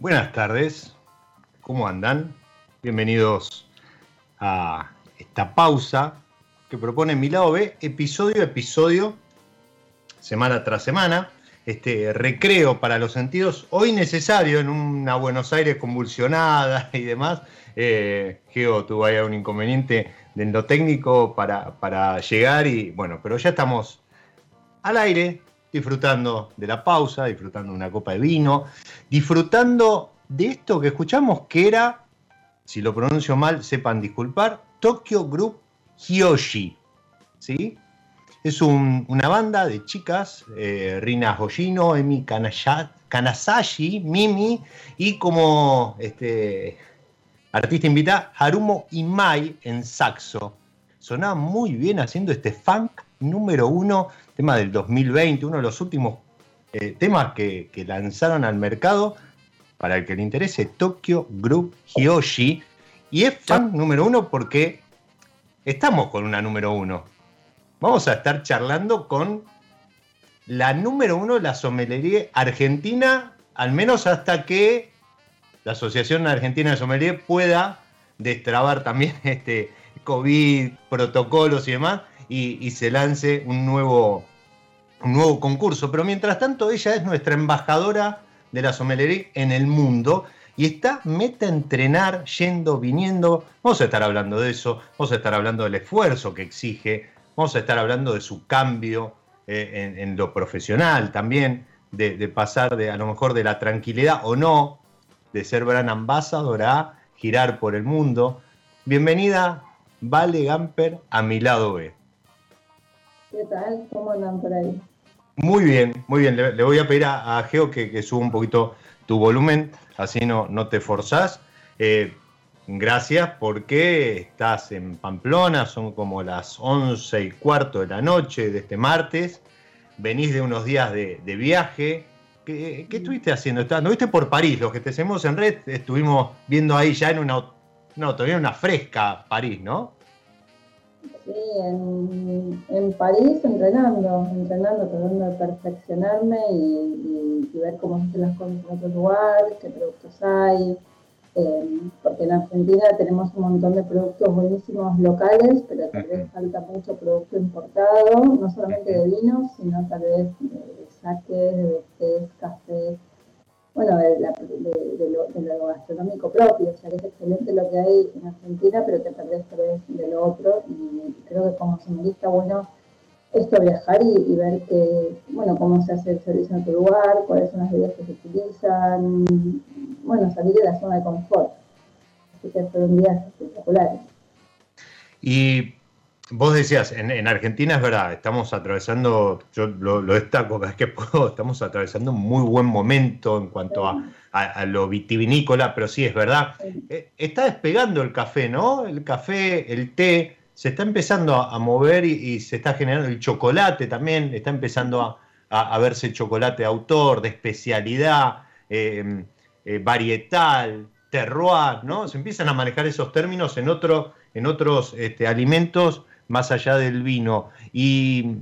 Buenas tardes, ¿cómo andan? Bienvenidos a esta pausa que propone mi lado B, episodio a episodio, semana tras semana, este recreo para los sentidos, hoy necesario en una Buenos Aires convulsionada y demás. Eh, Geo tuvo ahí un inconveniente de lo técnico para, para llegar y bueno, pero ya estamos al aire, disfrutando de la pausa, disfrutando de una copa de vino, disfrutando de esto que escuchamos que era, si lo pronuncio mal, sepan disculpar, Tokyo Group Hyoshi. ¿sí? Es una banda de chicas, eh, Rina Hoshino, Emi Kanasashi, Mimi y como este, artista invitada Harumo Imai en saxo. Sonaba muy bien haciendo este funk número uno tema del 2020, uno de los últimos eh, temas que, lanzaron al mercado, para el que le interese, Tokyo Group Hyoshi. Y es fan número uno porque estamos con una número uno. Vamos a estar charlando con la número uno de la sommelería argentina, al menos hasta que la Asociación Argentina de Sommelier pueda destrabar también este COVID, protocolos y demás, y se lance un nuevo, un nuevo concurso, pero mientras tanto ella es nuestra embajadora de la sommelería en el mundo y está meta a entrenar, yendo, viniendo. Vamos a estar hablando de eso, vamos a estar hablando del esfuerzo que exige, vamos a estar hablando de su cambio eh, en, lo profesional también, de, pasar de a lo mejor de la tranquilidad o no, de ser brand ambassador a girar por el mundo. Bienvenida, Vale Gamper, a mi lado B. ¿Qué tal? ¿Cómo andan por ahí? Muy bien, muy bien. Le, voy a pedir a, Geo que, suba un poquito tu volumen, así no, no te forzás. Eh, gracias porque estás en Pamplona, son como las once y cuarto de la noche de este martes. Venís de unos días de, viaje. ¿Qué, estuviste haciendo? ¿Anduviste por París? Los que te seguimos en red estuvimos viendo ahí ya en una, no, todavía una fresca París, ¿no? Sí, en, París entrenando, entrenando, tratando de perfeccionarme y, ver cómo se hacen las cosas en otro lugar, qué productos hay. Eh, porque en Argentina tenemos un montón de productos buenísimos locales, pero tal vez falta mucho producto importado, no solamente de vinos, sino tal vez de saques, de tés, café, bueno, de, lo, gastronómico propio, o sea que es excelente lo que hay en Argentina, pero te perdés vez de lo otro y creo que como somelista, bueno, esto viajar y, ver que, bueno, cómo se hace el servicio en tu lugar, cuáles son las bebidas que se utilizan, bueno, salir de la zona de confort. Así que fueron días espectaculares. Y Vos decías, en, Argentina es verdad, estamos atravesando, yo lo, destaco cada vez que puedo, estamos atravesando un muy buen momento en cuanto a, lo vitivinícola, pero sí es verdad. Eh, está despegando el café, ¿no? El café, el té, se está empezando a, mover y, se está generando el chocolate también, está empezando a, verse chocolate de autor, de especialidad, eh, eh, varietal, terroir, ¿no? Se empiezan a manejar esos términos en, otro, en otros este, alimentos más allá del vino. Y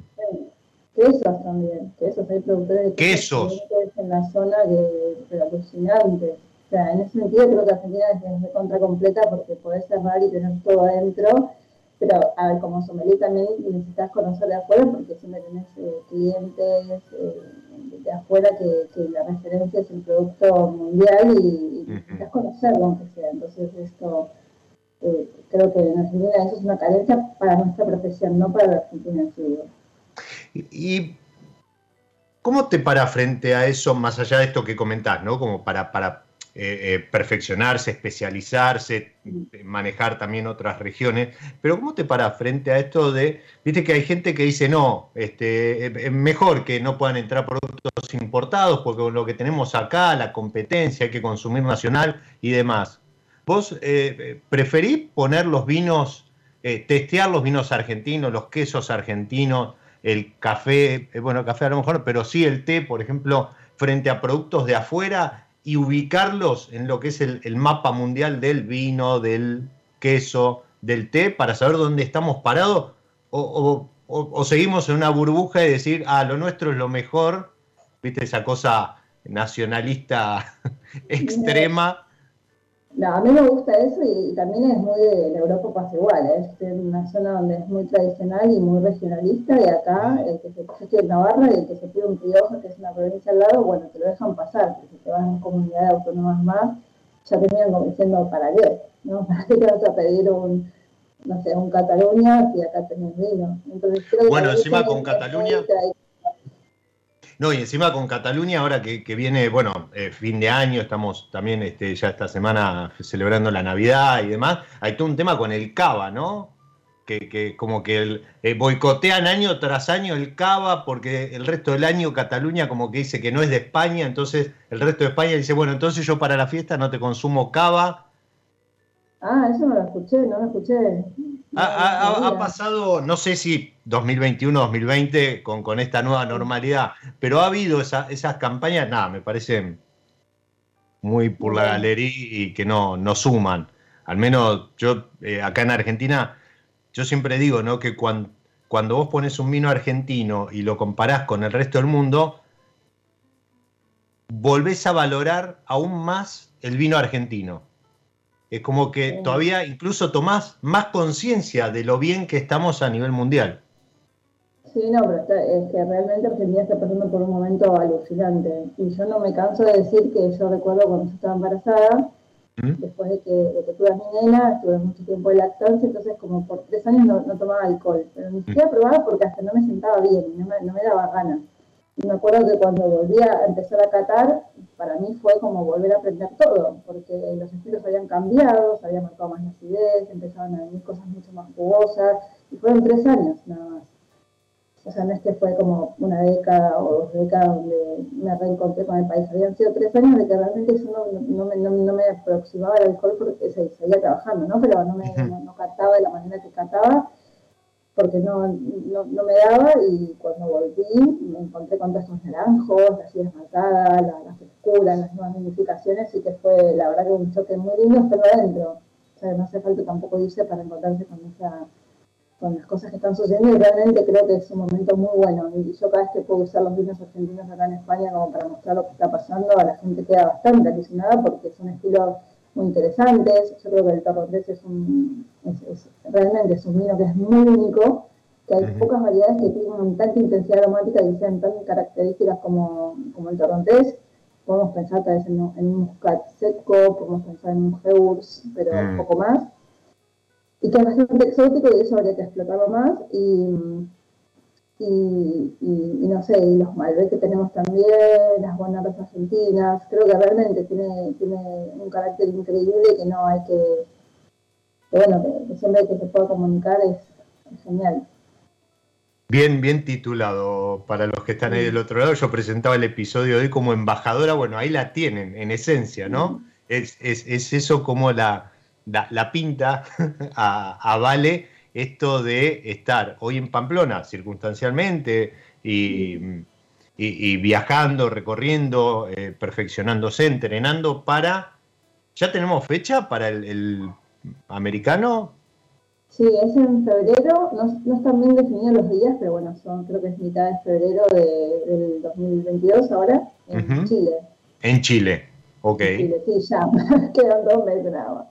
quesos también, quesos, hay productores de quesos, en la zona que es alucinante. O sea, en ese sentido creo que Argentina es de contra completa porque podés cerrar y tener todo adentro, pero a ver, como sommelier también necesitas conocer de afuera porque siempre tenés eh, clientes eh, de afuera que, que, la referencia es el producto mundial y, necesitas conocerlo aunque sea. Entonces esto eh, creo que en Argentina eso es una carencia para nuestra profesión, no para la Argentina en. ¿Y cómo te para frente a eso, más allá de esto que comentás, ¿no? Como para, para eh, eh, perfeccionarse, especializarse, manejar también otras regiones, pero ¿cómo te para frente a esto de, viste que hay gente que dice, no, este, es mejor que no puedan entrar productos importados porque con lo que tenemos acá, la competencia, hay que consumir nacional y demás. ¿Vos eh, preferís poner los vinos, eh, testear los vinos argentinos, los quesos argentinos, el café, eh, bueno, café a lo mejor, pero sí el té, por ejemplo, frente a productos de afuera y ubicarlos en lo que es el, mapa mundial del vino, del queso, del té, para saber dónde estamos parados? O, o, seguimos en una burbuja y decir, ah, lo nuestro es lo mejor, viste esa cosa nacionalista extrema no, a mí me gusta eso y, también es muy de Europa pasa igual, ¿eh? es una zona donde es muy tradicional y muy regionalista y acá el que se, yo estoy en Navarra y el que se pide un Rioja, que es una provincia al lado, bueno, te lo dejan pasar, porque si te vas a comunidades autónomas más, ya terminan como diciendo, ¿para qué? ¿No? ¿Para qué te vas a pedir un, no sé, un Cataluña si acá tenés vino? Entonces, creo bueno, encima con Cataluña... No, y encima con Cataluña, ahora que, viene, bueno, eh, fin de año, estamos también este, ya esta semana celebrando la Navidad y demás, hay todo un tema con el cava, ¿no? Que, como que eh, boicotean año tras año el cava porque el resto del año Cataluña como que dice que no es de España, entonces el resto de España dice, bueno, entonces yo para la fiesta no te consumo cava. Ah, eso no lo escuché, no lo escuché. Ha, pasado, no sé si 2021, 2020, con, con esta nueva normalidad, pero ha habido esas campañas, nada, me parecen muy por la galería y que no, no suman. Al menos yo, eh, acá en Argentina, yo siempre digo, ¿no? Que cuando, cuando vos pones un vino argentino y lo comparás con el resto del mundo, volvés a valorar aún más el vino argentino. Es como que todavía incluso tomás más conciencia de lo bien que estamos a nivel mundial. Sí, no, pero es que realmente Argentina está pasando por un momento alucinante. Y yo no me canso de decir que yo recuerdo cuando yo estaba embarazada, ¿Mm? después de que, de que, tuve a mi nena, estuve mucho tiempo de lactancia, entonces como por tres años no, tomaba alcohol. Pero ni ¿Mm? siquiera probaba porque hasta no me sentaba bien, no me, no me daba ganas. Me acuerdo que cuando volví a empezar a catar, para mí fue como volver a aprender todo, porque los estilos habían cambiado, se había marcado más la acidez, empezaban a venir cosas mucho más jugosas, y fueron tres años nada más. O sea, no es que fue como una década o dos décadas donde me reencontré con el país. Habían sido tres años de que realmente yo no, me, no, me, aproximaba al alcohol porque seguía trabajando, ¿no? Pero no me no, cataba de la manera que cataba porque no, no, no, me daba y cuando volví me encontré con estos naranjos, las ideas marcadas, la, la, frescura, las nuevas modificaciones y que fue la verdad que un choque muy lindo estar adentro. O sea, no hace falta tampoco irse para encontrarse con esa con las cosas que están sucediendo y realmente creo que es un momento muy bueno y yo cada vez que puedo usar los vinos argentinos acá en España como para mostrar lo que está pasando a la gente queda bastante alucinada porque son estilos muy interesantes. Yo creo que el es un, es, realmente es un vino que es muy único que hay pocas variedades que tienen tanta intensidad aromática y sean tan características como, como el torrontés. Podemos pensar tal vez en, un muscat seco, podemos pensar en un Heurs, pero un mm. poco más. Y que es bastante exótico y eso habría que explotarlo más. Y, y, y, no sé, y los Malbec que tenemos también, las buenas argentinas, creo que realmente tiene, tiene un carácter increíble que no hay que, bueno, que, siempre que se pueda comunicar es genial. Bien, bien titulado para los que están ahí del otro lado. Yo presentaba el episodio de hoy como embajadora. Bueno, ahí la tienen, en esencia, ¿no? Es, eso como la, la, pinta a, Vale esto de estar hoy en Pamplona, circunstancialmente, y, viajando, recorriendo, eh, perfeccionándose, entrenando para. ¿Ya tenemos fecha para el americano? Sí, es en febrero, no, no, están bien definidos los días, pero bueno, son creo que es mitad de febrero de, del 2022 ahora, en Chile. En Chile, ok. En Chile, sí, ya, quedan dos meses nada más.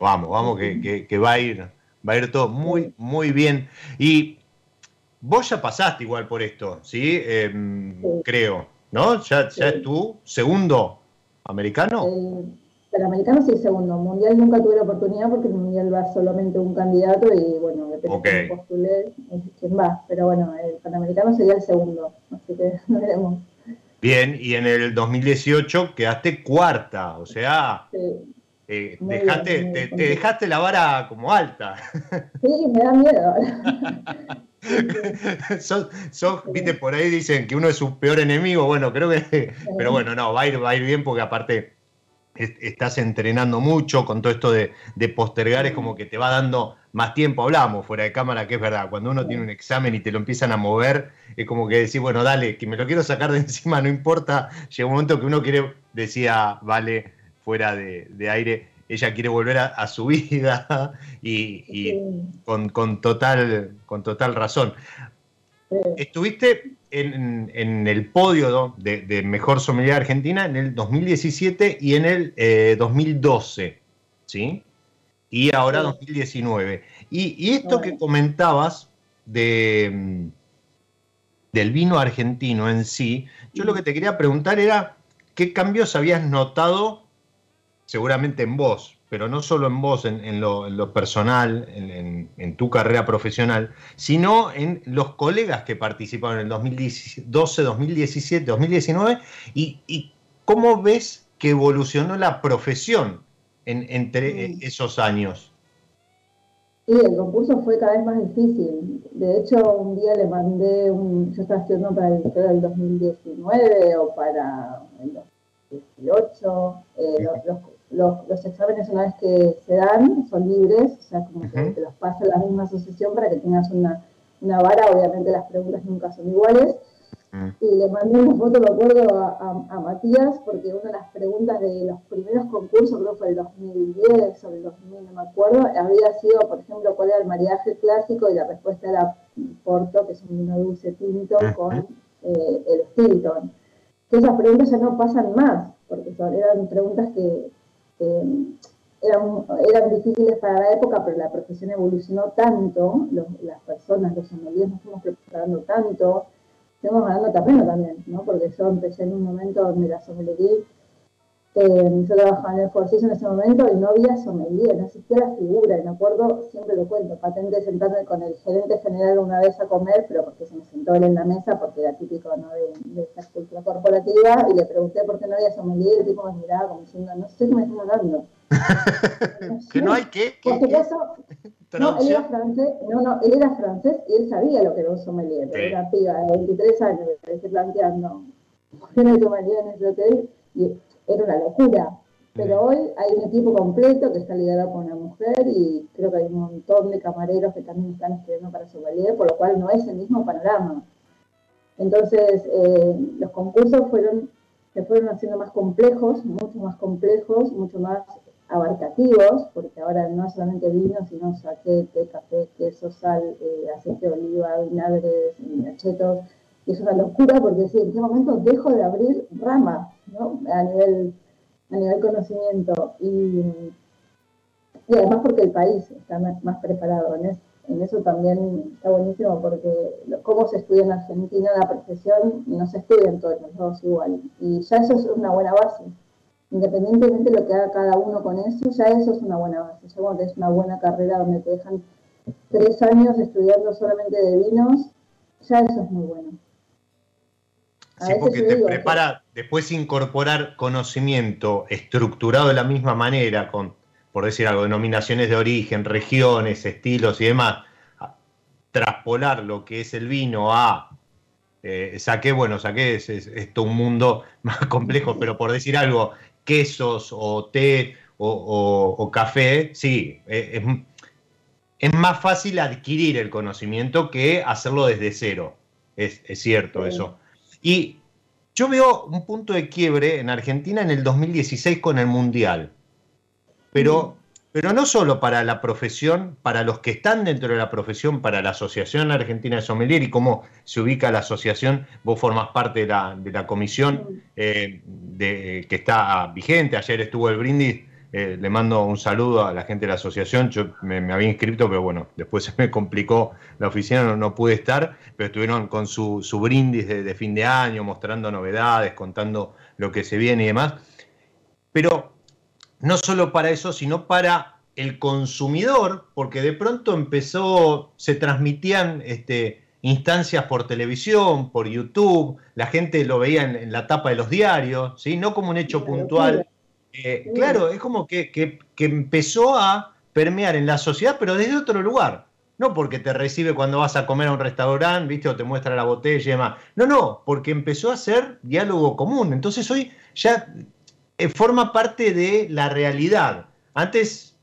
Vamos, vamos, que, que, va a ir, va a ir todo muy, muy bien. Y vos ya pasaste igual por esto, ¿sí? Em, creo, ¿no? ¿Ya, ya es tu segundo americano? El americano sí, segundo. Mundial nunca tuve la oportunidad porque el mundial va solamente un candidato y bueno, depende de cómo postulé, es quién va. Pero bueno, el panamericano sería el segundo, así que veremos. Bien, y en el 2018 quedaste cuarta, o sea, eh, dejaste, te, dejaste la vara como alta. Sí, me da miedo. sos, viste, por ahí dicen que uno es su peor enemigo, bueno, creo que, pero bueno, no, va a ir, va a ir bien porque aparte estás entrenando mucho con todo esto de, postergar, es como que te va dando más tiempo. Hablamos fuera de cámara, que es verdad, cuando uno tiene un examen y te lo empiezan a mover, es como que decís, bueno, dale, que me lo quiero sacar de encima, no importa. Llega un momento que uno quiere, decía, vale, fuera de, aire, ella quiere volver a, su vida y, con, total, con total razón. Estuviste en, el podio de, Mejor Sommelier Argentina en el 2017 y en el 2012, eh, ¿sí? Y ahora 2019. Y, esto que comentabas de, mm, del vino argentino en sí, yo lo que te quería preguntar era, ¿qué cambios habías notado seguramente en vos, pero no solo en vos, en, lo, personal, en, tu carrera profesional, sino en los colegas que participaron en el 2012, 2017, 2019, y, cómo ves que evolucionó la profesión entre mm. esos años. Sí, el concurso fue cada vez más difícil. De hecho, un día le mandé un. Yo estaba estudiando para el del 2019 o para el 2018. Eh, los, los, los, exámenes una vez que se dan son libres, o sea, como que te los pasa la misma asociación para que tengas una, una vara, obviamente las preguntas nunca son iguales. Y le mandé una foto, me acuerdo, a, a, Matías, porque una de las preguntas de los primeros concursos, creo que fue el 2010 o el 2000, no me acuerdo, había sido, por ejemplo, cuál era el maridaje clásico y la respuesta era Porto, que es un vino dulce tinto, con eh, el Stilton. Que esas preguntas ya no pasan más, porque son, eran preguntas que, eran, eran difíciles para la época, pero la profesión evolucionó tanto, las personas, los sommeliers nos fuimos preparando tanto, estamos ganando terreno también, ¿no? Porque yo empecé en un momento donde la sommelier eh, yo trabajaba en el Four en ese momento y no había sommelier, no existía la figura, y me acuerdo, siempre lo cuento, patente sentarme con el gerente general una vez a comer, pero porque se me sentó él en la mesa, porque era típico ¿no? de, esta cultura corporativa, y le pregunté por qué no había sommelier, y el tipo me miraba como diciendo, no sé qué me están hablando. que no hay qué, qué, no, él era francés, no, no, él era francés y él sabía lo que era un sommelier, era piba de 23 años, me estoy planteando, ¿por qué no hay sommelier en ese hotel? Y era una locura. Pero hoy hay un equipo completo que está liderado por una mujer y creo que hay un montón de camareros que también están estudiando para su validez, por lo cual no es el mismo panorama. Entonces, eh, los concursos fueron, se fueron haciendo más complejos, mucho más complejos, mucho más abarcativos, porque ahora no solamente vino, sino saqué, café, queso, sal, eh, aceite de oliva, vinagres, achetos, y es una locura porque sí, en qué momento dejo de abrir ramas ¿no? a, nivel, a nivel conocimiento y, y además porque el país está más, preparado. en eso también está buenísimo porque cómo se estudia en Argentina la profesión no se estudia en todos los lados igual. Y ya eso es una buena base. Independientemente de lo que haga cada uno con eso, ya eso es una buena base. Ya cuando es una buena carrera donde te dejan tres años estudiando solamente de vinos, ya eso es muy bueno. Sí, porque te prepara después incorporar conocimiento estructurado de la misma manera, con por decir algo, denominaciones de origen, regiones, estilos y demás, traspolar lo que es el vino a eh, saqué, bueno, saqué es, esto un mundo más complejo, pero por decir algo, quesos o té o, café, sí, es, es, más fácil adquirir el conocimiento que hacerlo desde cero. Es, cierto eso. Y yo veo un punto de quiebre en Argentina en el 2016 con el Mundial. Pero, pero no solo para la profesión, para los que están dentro de la profesión, para la Asociación Argentina de Sommelier y cómo se ubica la asociación, vos formas parte de la, de la comisión eh, de, que está vigente, ayer estuvo el brindis, eh, le mando un saludo a la gente de la asociación. Yo me, había inscrito, pero bueno, después se me complicó la oficina, no, no pude estar, pero estuvieron con su, su brindis de, de, fin de año, mostrando novedades, contando lo que se viene y demás. Pero no solo para eso, sino para el consumidor, porque de pronto empezó, se transmitían este, instancias por televisión, por YouTube, la gente lo veía en, la tapa de los diarios, ¿sí? no como un hecho puntual. Eh, claro, es como que, que, empezó a permear en la sociedad, pero desde otro lugar. No porque te recibe cuando vas a comer a un restaurante, ¿viste? O te muestra la botella y demás. No, no, porque empezó a ser diálogo común. Entonces hoy ya eh, forma parte de la realidad. Antes,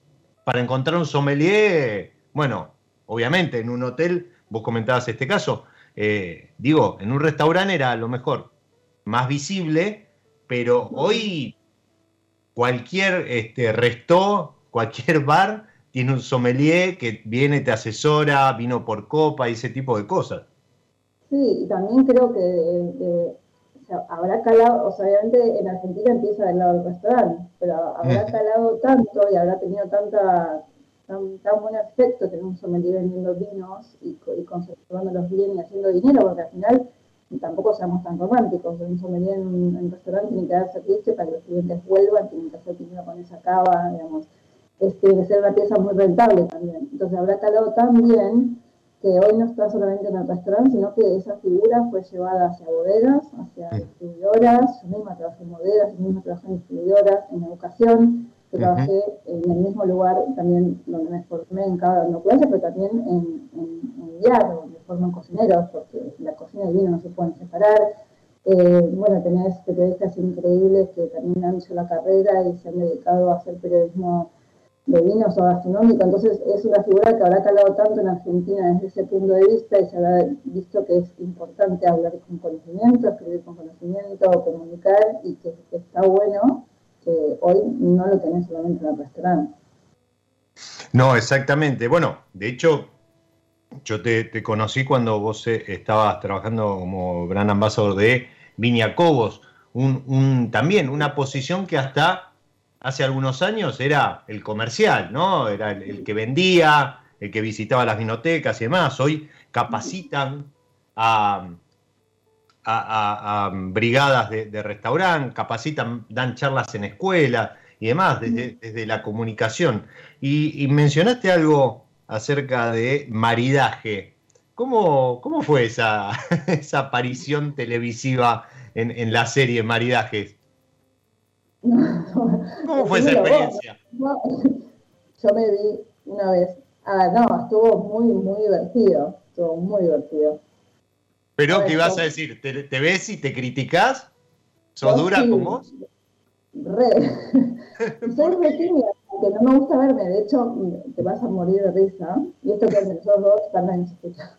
para encontrar un sommelier, bueno, obviamente en un hotel, vos comentabas este caso, eh, digo, en un restaurante era a lo mejor más visible, pero hoy cualquier este, resto, cualquier bar tiene un sommelier que viene, te asesora, vino por copa y ese tipo de cosas. Sí, y también creo que habrá calado, o sea, obviamente en Argentina empieza del lado del restaurante, pero habrá calado tanto y habrá tenido tanta, tan, buen efecto tener un sommelier vendiendo vinos y, y conservándolos bien y haciendo dinero, porque al final tampoco seamos tan románticos. Un sommelier en un restaurante tiene que darse triste para que los clientes vuelvan, tienen que hacer dinero con esa cava, digamos. Es, tiene que ser una pieza muy rentable también. Entonces habrá calado tan bien que hoy no está solamente en el restaurante, sino que esa figura fue llevada hacia bodegas, hacia distribuidoras, yo misma trabajé en bodegas, yo misma trabajé en distribuidoras, en educación, yo trabajé en el mismo lugar también donde me formé en cada no clase, pero también en, en, en donde forman cocineros, porque la cocina y el vino no se pueden separar. Eh, bueno, tenés periodistas increíbles que también han hecho la carrera y se han dedicado a hacer periodismo de vinos o gastronómico. Entonces es una figura que habrá calado tanto en Argentina desde ese punto de vista y se habrá visto que es importante hablar con conocimiento, escribir con conocimiento, comunicar y que, está bueno que hoy no lo tenés solamente en el restaurante. No, exactamente. Bueno, de hecho, yo te, conocí cuando vos eh, estabas trabajando como gran ambasador de Viña Cobos, un, también una posición que hasta hace algunos años era el comercial, ¿no? Era el, que vendía, el que visitaba las vinotecas y demás. Hoy capacitan a, brigadas de, restaurante, capacitan, dan charlas en escuelas y demás, desde, la comunicación. Y, mencionaste algo acerca de maridaje. ¿Cómo, cómo fue esa, esa aparición televisiva en, en la serie Maridajes? ¿Cómo fue esa experiencia? yo me vi una vez. Ah, no, estuvo muy, muy divertido. Estuvo muy divertido. ¿Pero qué ibas a decir? ¿Te, ves y te criticas? ¿Sos dura con vos? Re. Soy re tímida, que no me gusta verme. De hecho, te vas a morir de risa. Y esto que entre nosotros dos también se escucha.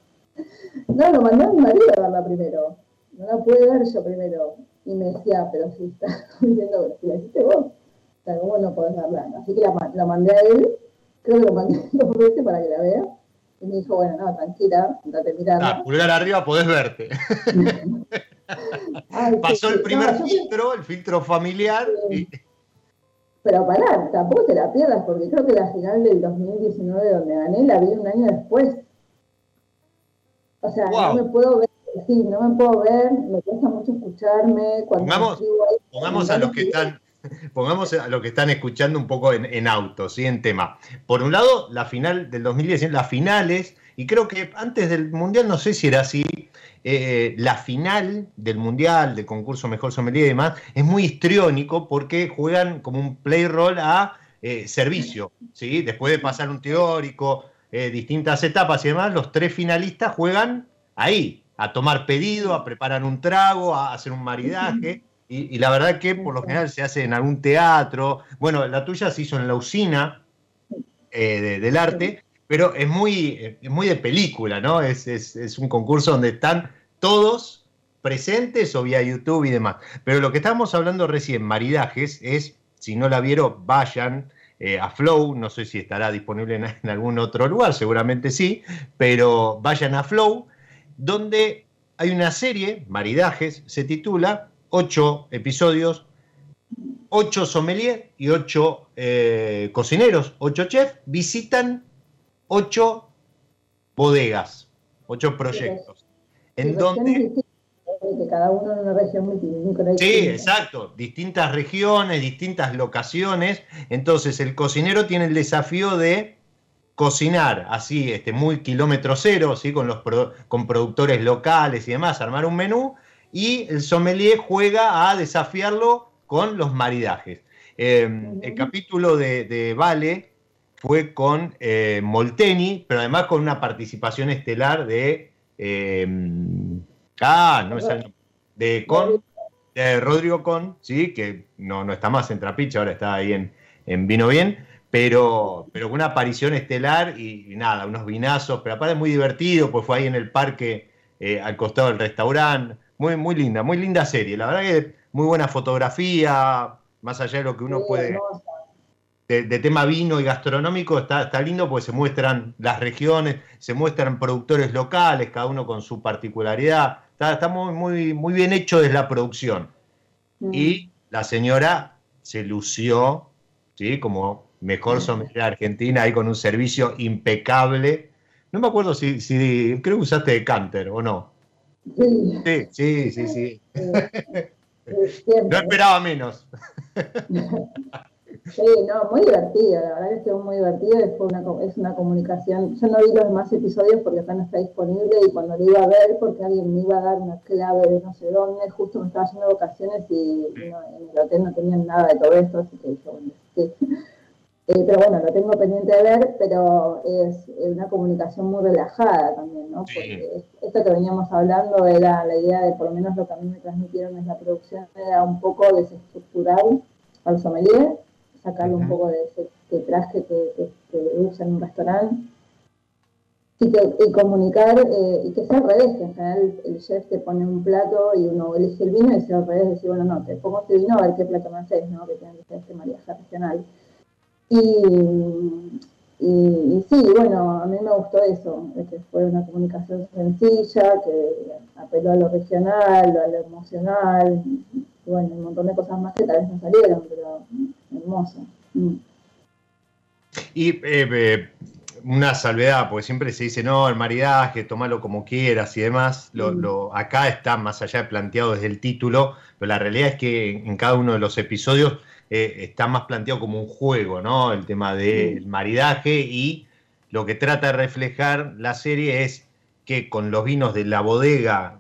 No, lo mandé a mi marido a verla primero. No la pude ver yo primero. Y me decía, pero si estás diciendo, si la hiciste vos, ¿cómo no podés verla? Así que la, mandé a él, creo que lo mandé dos veces para que la vea. Y me dijo, bueno, no, tranquila, andate mirando. Ah, pulgar arriba podés verte. Pasó el primer filtro, el filtro familiar. Y... pero pará, tampoco te la pierdas, porque creo que la final del 2019 donde gané la vi un año después. O sea, no me puedo ver, sí, no me puedo ver, me cuesta mucho escucharme. Cuando pongamos, pongamos a los que están, pongamos a los que están escuchando un poco en, en auto, ¿sí? En tema. Por un lado, la final del 2019, las finales, y creo que antes del Mundial, no sé si era así, eh, la final del Mundial, del concurso Mejor Sommelier y demás, es muy histriónico porque juegan como un play roll a eh, servicio. ¿sí? Después de pasar un teórico, eh, distintas etapas y demás, los tres finalistas juegan ahí, a tomar pedido, a preparar un trago, a hacer un maridaje. Y, la verdad que por lo general se hace en algún teatro. Bueno, la tuya se hizo en la usina del arte pero es muy, muy de película, ¿no? Es, un concurso donde están todos presentes o vía YouTube y demás. Pero lo que estábamos hablando recién, maridajes, es, si no la vieron, vayan eh, a Flow, no sé si estará disponible en, algún otro lugar, seguramente sí, pero vayan a Flow, donde hay una serie, maridajes, se titula, ocho episodios, ocho sommeliers y ocho eh, cocineros, ocho chefs, visitan ocho bodegas, ocho proyectos. En donde... cada uno en una región Sí, exacto. Distintas regiones, distintas locaciones. Entonces el cocinero tiene el desafío de cocinar así, este, muy kilómetro cero, ¿sí? con, los con productores locales y demás, armar un menú. Y el sommelier juega a desafiarlo con los maridajes. Eh, el capítulo de, de Vale fue con eh, Molteni, pero además con una participación estelar de. Eh, ah, no es el De Con, de Rodrigo Con, ¿sí? que no, no está más en Trapiche, ahora está ahí en, en Vino Bien, pero, pero con una aparición estelar y, nada, unos vinazos, pero aparte muy divertido, pues fue ahí en el parque eh, al costado del restaurante. Muy, muy linda, muy linda serie. La verdad que muy buena fotografía, más allá de lo que uno puede de, tema vino y gastronómico está, está lindo porque se muestran las regiones, se muestran productores locales, cada uno con su particularidad. Está, muy, muy, muy bien hecho desde la producción. Mm. Y la señora se lució, ¿sí? Como mejor sommelier argentina, ahí con un servicio impecable. No me acuerdo si, si creo que usaste de Canter o no. Sí, sí, sí, sí. no esperaba menos. Sí, no, muy divertido, la verdad que estuvo muy divertido, fue una, es una comunicación, yo no vi los demás episodios porque acá no está disponible y cuando lo iba a ver porque alguien me iba a dar una clave de no sé dónde, justo me estaba haciendo vacaciones y en el hotel no tenían nada de todo esto, así que yo, bueno, sí. Eh, pero bueno, lo tengo pendiente de ver, pero es una comunicación muy relajada también, ¿no? Porque esto que veníamos hablando era la idea de, por lo menos lo que a mí me transmitieron en la producción, era un poco desestructurar al sommelier sacarle un poco de ese traje que, usa en un restaurante y, comunicar y que sea al revés, que en general el, chef te pone un plato y uno elige el vino y sea al revés, decir, bueno, no, te pongo este vino a ver qué plato me haces, ¿no? que tiene que ser este mariaje regional. Y, y, sí, bueno, a mí me gustó eso, que fue una comunicación sencilla, que apeló a lo regional, a lo emocional, y bueno, un montón de cosas más que tal vez no salieron, pero hermoso. Mm. Y eh, eh, una salvedad, porque siempre se dice, no, el maridaje, tomalo como quieras y demás. Lo, mm. acá está más allá de planteado desde el título, pero la realidad es que en, cada uno de los episodios eh, está más planteado como un juego, ¿no? El tema del maridaje y lo que trata de reflejar la serie es que con los vinos de la bodega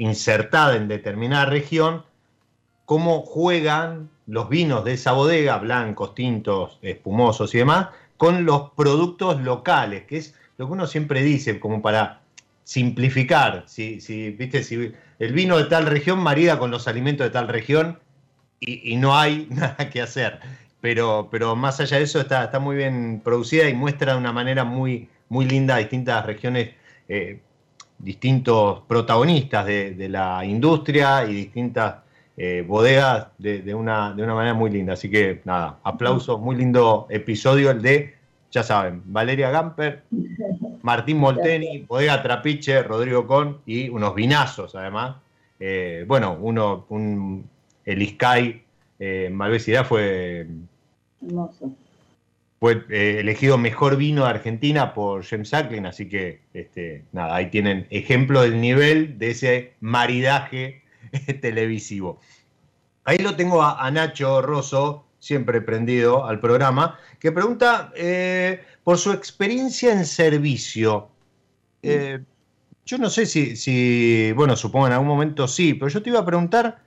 insertada en determinada región, cómo juegan los vinos de esa bodega, blancos, tintos, espumosos y demás, con los productos locales, que es lo que uno siempre dice, como para simplificar. Si, si, ¿viste? si el vino de tal región marida con los alimentos de tal región y, no hay nada que hacer. Pero, pero más allá de eso está, está muy bien producida y muestra de una manera muy, muy linda distintas regiones eh, distintos protagonistas de, la industria y distintas eh, bodegas de, una, de una manera muy linda. Así que nada, aplausos, muy lindo episodio el de, ya saben, Valeria Gamper, Martín Molteni, Bodega Trapiche, Rodrigo Con y unos vinazos además. Eh, bueno, uno, un, el Sky eh, Malvesidad fue, fue eh, elegido mejor vino de Argentina por James Sacklin, así que este, nada, ahí tienen ejemplo del nivel de ese maridaje televisivo. Ahí lo tengo a, Nacho Rosso, siempre prendido al programa, que pregunta eh, por su experiencia en servicio. Eh, yo no sé si, si, bueno, supongo en algún momento sí, pero yo te iba a preguntar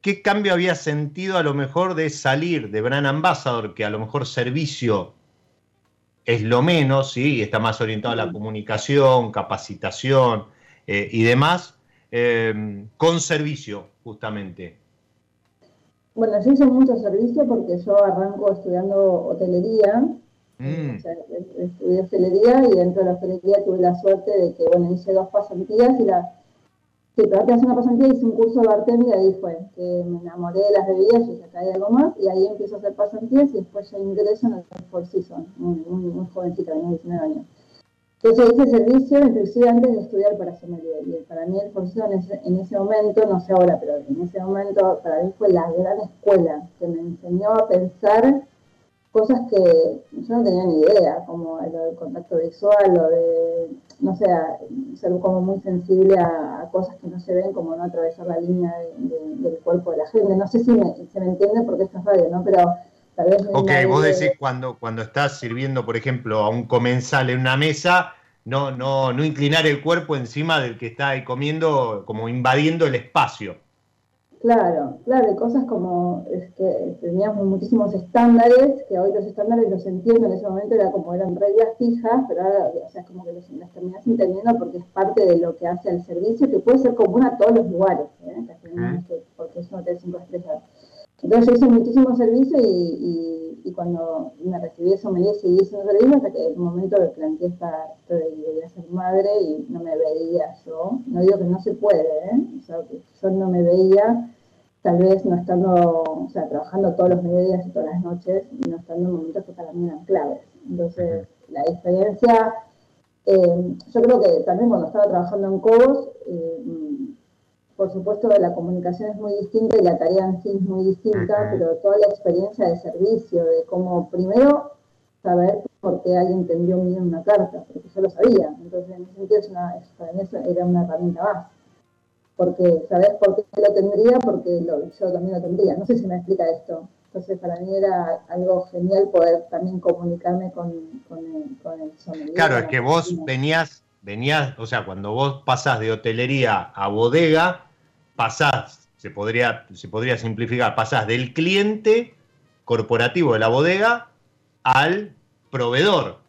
qué cambio había sentido a lo mejor de salir de Brand Ambassador, que a lo mejor servicio es lo menos, ¿sí? está más orientado a la comunicación, capacitación eh, y demás, eh, con servicio, justamente. Bueno, yo hice mucho servicio porque yo arranco estudiando hotelería, mm. estudié hotelería y dentro de la hotelería tuve la suerte de que, bueno, hice dos pasantías y la Sí, pero antes de hacer una pasantía hice un curso de bartender y ahí fue, que me enamoré de las bebidas y acá hay algo más, y ahí empiezo a hacer pasantías y después ya ingreso en el Four Seasons, muy, muy, muy jovencita, tenía 19 años. Entonces hice servicio, inclusive antes de estudiar para sommelier, y para mí el Four Seasons en ese momento, no sé ahora, pero en ese momento para mí fue la gran escuela que me enseñó a pensar cosas que yo no tenía ni idea, como lo del contacto visual, lo de, no sé, ser como muy sensible a, cosas que no se ven, como no atravesar la línea del cuerpo de la gente. No sé si se me entiende porque esto es radio, ¿no? Pero tal vez... Ok, vos decís cuando, cuando estás sirviendo, por ejemplo, a un comensal en una mesa, no, no, no inclinar el cuerpo encima del que está ahí comiendo, como invadiendo el espacio. Claro, claro, y cosas como es que teníamos muchísimos estándares, que hoy los estándares los entiendo, en ese momento era como eran reglas fijas, pero ahora o sea, es como que los, las terminas entendiendo porque es parte de lo que hace el servicio, que puede ser común a todos los lugares, ¿eh? porque es un hotel cinco estrellas. Entonces yo hice muchísimo servicio y, y, cuando me recibí eso me seguí haciendo servicio hasta que en un momento me planteé esta, esto de, ser madre y no me veía yo. No digo que no se puede, ¿eh? o sea, que yo no me veía tal vez no estando, o sea, trabajando todos los mediodías y todas las noches, no estando en momentos que para mí eran claves. Entonces, la diferencia, eh, yo creo que también cuando estaba trabajando en Cobos, eh, por supuesto la comunicación es muy distinta y la tarea en sí es muy distinta, pero toda la experiencia de servicio, de cómo primero saber por qué alguien entendió bien una carta, porque yo lo sabía. Entonces, en ese sentido, es una, para mí era una herramienta más porque sabes por qué lo tendría, porque yo también lo tendría. No sé si me explica esto. Entonces, para mí era algo genial poder también comunicarme con, el, con Claro, es que vos venías, venías, o sea, cuando vos pasás de hotelería a bodega, pasás, se podría, se podría simplificar, pasás del cliente corporativo de la bodega al proveedor.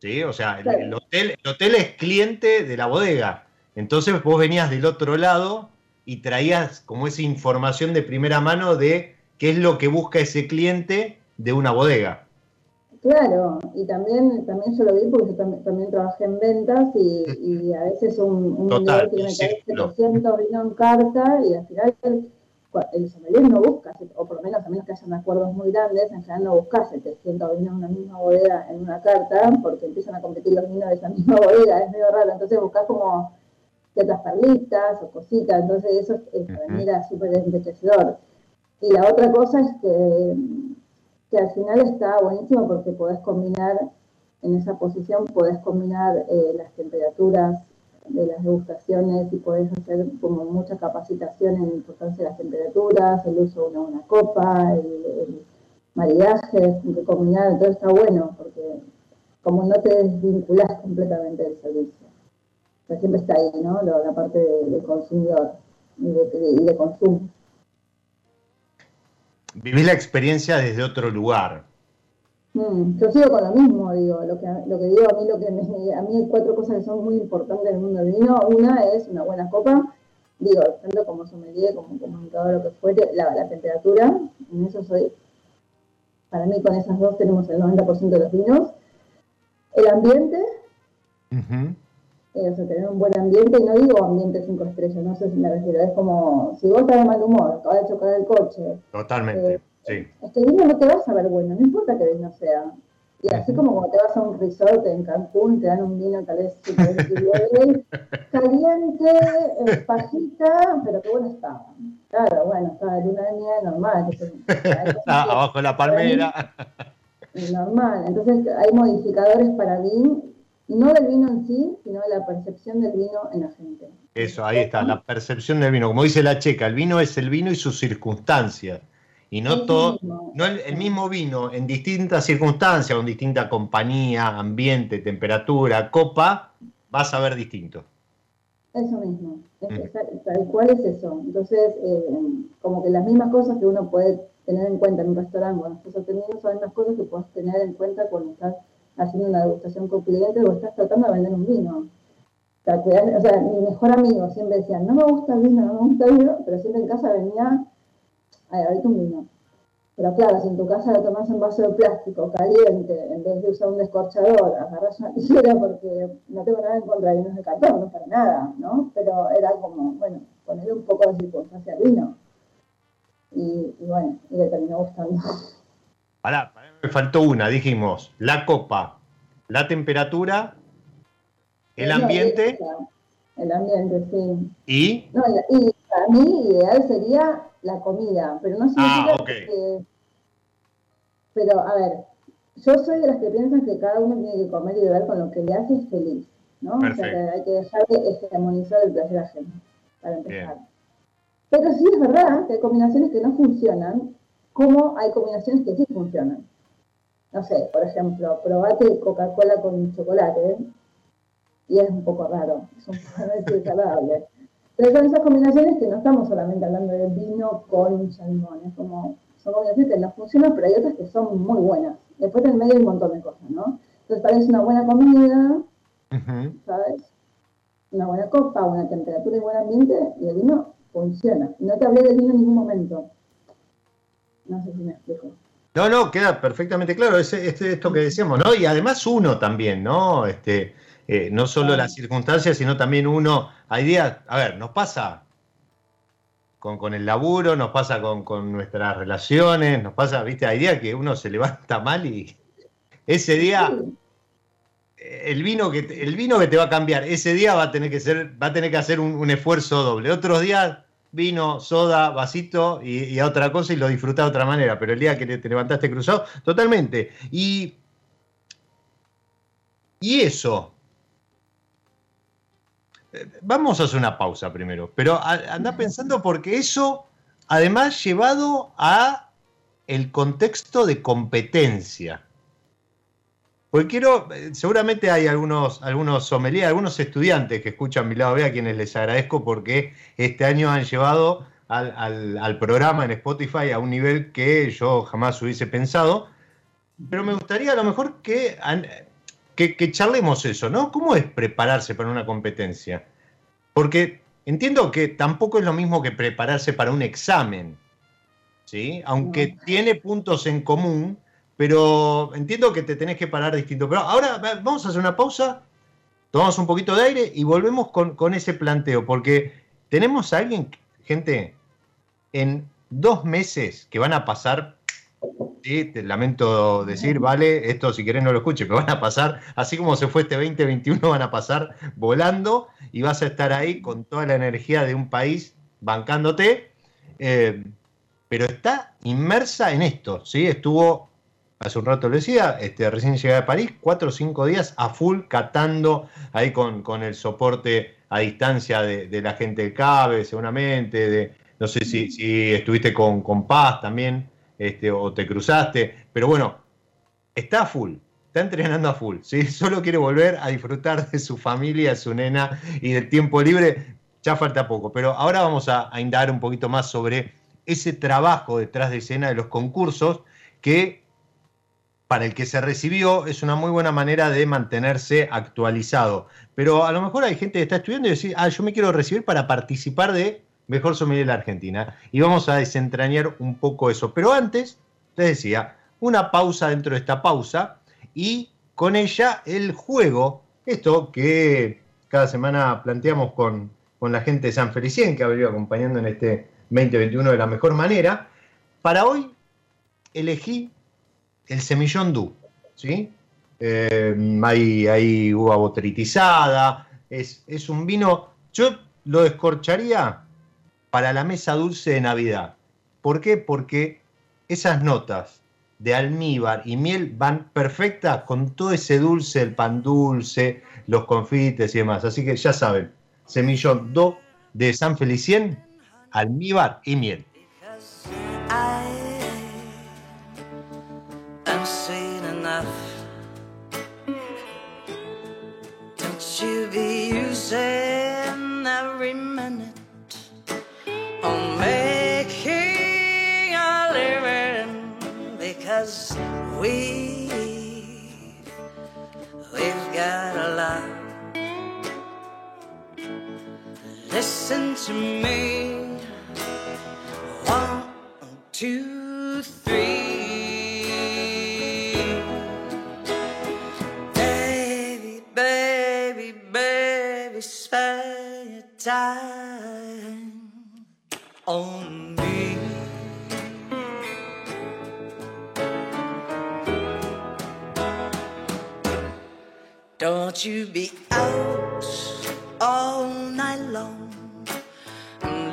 ¿Sí? O sea, el, hotel, el hotel es cliente de la bodega. Entonces vos venías del otro lado y traías como esa información de primera mano de qué es lo que busca ese cliente de una bodega. Claro, y también, también yo lo vi porque yo también, trabajé en ventas y, a veces un, un vendedor tiene que 700 vino en carta y al final el, el sommelier no busca, o por lo menos a menos que hayan acuerdos muy grandes, en general no busca 700 vinos en una misma bodega en una carta porque empiezan a competir los vinos de esa misma bodega, es medio raro, entonces buscas como otras perlitas o cositas, entonces eso es, para mí era súper enriquecedor. Y la otra cosa es que, al final está buenísimo porque podés combinar, en esa posición podés combinar eh, las temperaturas de las degustaciones y podés hacer como mucha capacitación en la las temperaturas, el uso de una, copa, el, el combinar, todo está bueno porque como no te desvinculás completamente del servicio siempre está ahí, ¿no? La, parte de, consumidor y de, consumo. Viví la experiencia desde otro lugar. Mm, yo sigo con lo mismo, digo, lo que, lo que digo, a mí, lo que a mí hay cuatro cosas que son muy importantes en el mundo del vino. Una es una buena copa, digo, tanto como sommelier, como comunicador, lo que fuere, la, la temperatura, en eso soy, para mí con esas dos tenemos el 90% de los vinos. El ambiente, eh, o sea, tener un buen ambiente, y no digo ambiente cinco estrellas, no sé si me refiero, es como, si vos estás de mal humor, acabas de chocar el coche. Totalmente, eh, sí. Es que el vino no te vas a ver bueno, no importa que vino sea. Y así como cuando te vas a un resort en Cancún, te dan un vino tal vez caliente, pajita, pero que bueno estaba. Claro, bueno, está de luna de miel, normal. Ah, abajo de la palmera. Normal. Entonces hay modificadores para vino, no del vino en sí, sino de la percepción del vino en la gente. Eso, ahí está, la percepción del vino. Como dice la checa, el vino es el vino y sus circunstancias. Y no todo, no el, mismo vino en distintas circunstancias, con distinta compañía, ambiente, temperatura, copa, vas a ver distinto. Eso mismo, tal cual es eso. Entonces, eh, como que las mismas cosas que uno puede tener en cuenta en un restaurante cuando estás atendiendo son las mismas cosas que puedes tener en cuenta cuando estás haciendo una degustación con clientes o estás tratando de vender un vino. O sea, mi mejor amigo siempre decía, no me gusta el vino, no me gusta el vino, pero siempre en casa venía, a ver, un vino. Pero claro, si en tu casa lo tomas en vaso de plástico caliente, en vez de usar un descorchador, agarras una tijera porque no tengo nada en contra de vinos de cartón, no para nada, ¿no? Pero era como, bueno, ponerle un poco de circunstancia al vino. Y, bueno, y le terminó gustando. Pará, me faltó una, dijimos, la copa, la temperatura, el ambiente. El ambiente, sí. ¿Y? No, y para mí ideal sería la comida, pero no significa ah, que... Pero, a ver, yo soy de las que piensan que cada uno tiene que comer y beber con lo que le hace feliz, ¿no? O sea, que hay que dejar de hegemonizar el placer ajeno, para empezar. Pero sí es verdad que hay combinaciones que no funcionan, como hay combinaciones que sí funcionan. No sé, por ejemplo, probate Coca-Cola con chocolate, y es un poco raro, es un poco desagradable. Pero son esas combinaciones que no estamos solamente hablando de vino con salmón, es como, son combinaciones que no funcionan, pero hay otras que son muy buenas. Después en medio hay un montón de cosas, ¿no? Entonces tal vez una buena comida, ¿sabes? Una buena copa, buena temperatura y buen ambiente, y el vino funciona. No te hablé del vino en ningún momento. No sé si me explico. No, no, queda perfectamente claro, es, es, esto que decíamos, ¿no? Y además uno también, ¿no? Este, eh, no solo las circunstancias, sino también uno, hay días, a ver, nos pasa con, el laburo, nos pasa con, nuestras relaciones, nos pasa, viste, hay días que uno se levanta mal y ese día, el vino que, el vino que te va a cambiar, ese día va a tener que, ser, va a tener que hacer un, esfuerzo doble. Otros días, vino, soda, vasito y, a otra cosa y lo disfrutas de otra manera, pero el día que te levantaste cruzado, totalmente. Y, y eso, vamos a hacer una pausa primero, pero anda pensando porque eso, además, llevado a el contexto de competencia. Porque quiero, seguramente hay algunos, algunos sommeliers, algunos estudiantes que escuchan mi lado B, a quienes les agradezco porque este año han llevado al, programa en Spotify a un nivel que yo jamás hubiese pensado. Pero me gustaría a lo mejor que que, charlemos eso, ¿no? ¿Cómo es prepararse para una competencia? Porque entiendo que tampoco es lo mismo que prepararse para un examen, ¿sí? Aunque tiene puntos en común, pero entiendo que te tenés que parar distinto. Pero ahora vamos a hacer una pausa, tomamos un poquito de aire y volvemos con, con ese planteo, porque tenemos a alguien, gente, en dos meses que van a pasar te lamento decir, vale, esto si querés no lo escuches, pero van a pasar, así como se fue este 2021, van a pasar volando y vas a estar ahí con toda la energía de un país bancándote, eh, pero está inmersa en esto, ¿sí? Estuvo, hace un rato lo decía, este, recién llegada de París, cuatro o cinco días a full catando ahí con, con el soporte a distancia de, la gente del CABE, seguramente, de, no sé si, estuviste con, Paz también. Este, o te cruzaste, pero bueno, está a full, está entrenando a full, solo quiere volver a disfrutar de su familia, su nena y del tiempo libre, ya falta poco, pero ahora vamos a, a indagar un poquito más sobre ese trabajo detrás de escena de los concursos que para el que se recibió es una muy buena manera de mantenerse actualizado. Pero a lo mejor hay gente que está estudiando y dice, ah, yo me quiero recibir para participar de mejor sommelier de la Argentina. Y vamos a desentrañar un poco eso. Pero antes, les decía, una pausa dentro de esta pausa y con ella el juego, esto que cada semana planteamos con, la gente de San Felicien, que ha venido acompañando en este 2021 de la mejor manera. Para hoy elegí el semillón Du, ¿sí? Eh, hay, hay, uva botritizada, es, es un vino, yo lo descorcharía para la mesa dulce de Navidad. ¿Por qué? Porque esas notas de almíbar y miel van perfectas con todo ese dulce, el pan dulce, los confites y demás. Así que ya saben, semillón do de San Felicien, almíbar y miel. You be out all night long,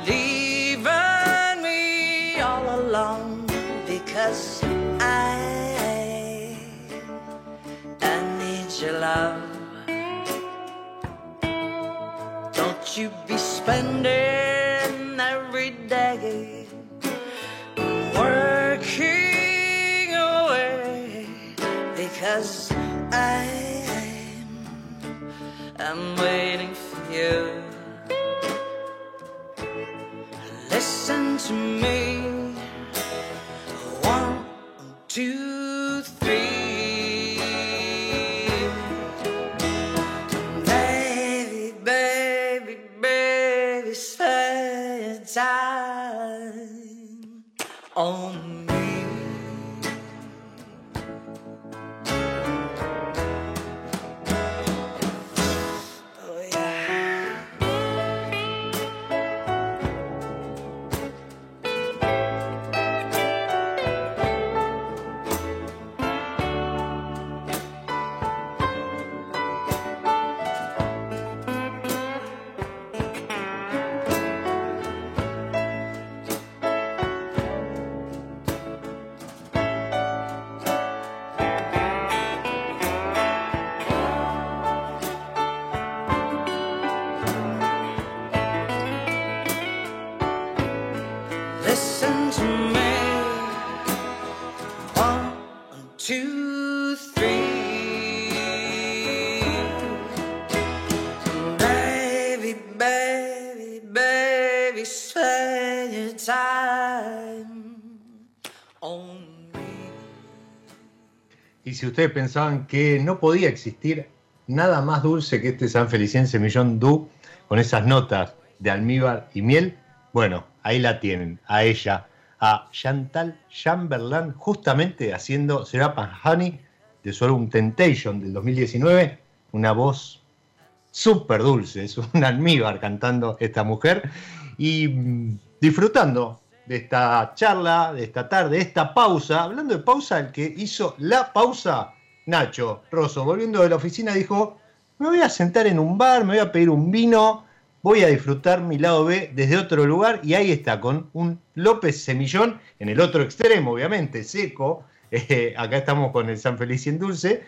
leaving me all alone because I I need your love. Don't you be spending I'm waiting for you. Listen to me. One, two, Y si ustedes pensaban que no podía existir nada más dulce que este San Felicien Semillón Du, con esas notas de almíbar y miel, bueno, ahí la tienen, a ella, a Chantal Chamberlain, justamente haciendo Serap and Honey de su álbum Temptation del 2019, una voz súper dulce, es un almíbar cantando esta mujer y mm, disfrutando de esta charla, de esta tarde, de esta pausa. Hablando de pausa, el que hizo la pausa, Nacho Rosso, volviendo de la oficina, dijo: Me voy a sentar en un bar, me voy a pedir un vino, voy a disfrutar mi lado B desde otro lugar. Y ahí está, con un López Semillón en el otro extremo, obviamente, seco. Eh, acá estamos con el San Felicien Dulce,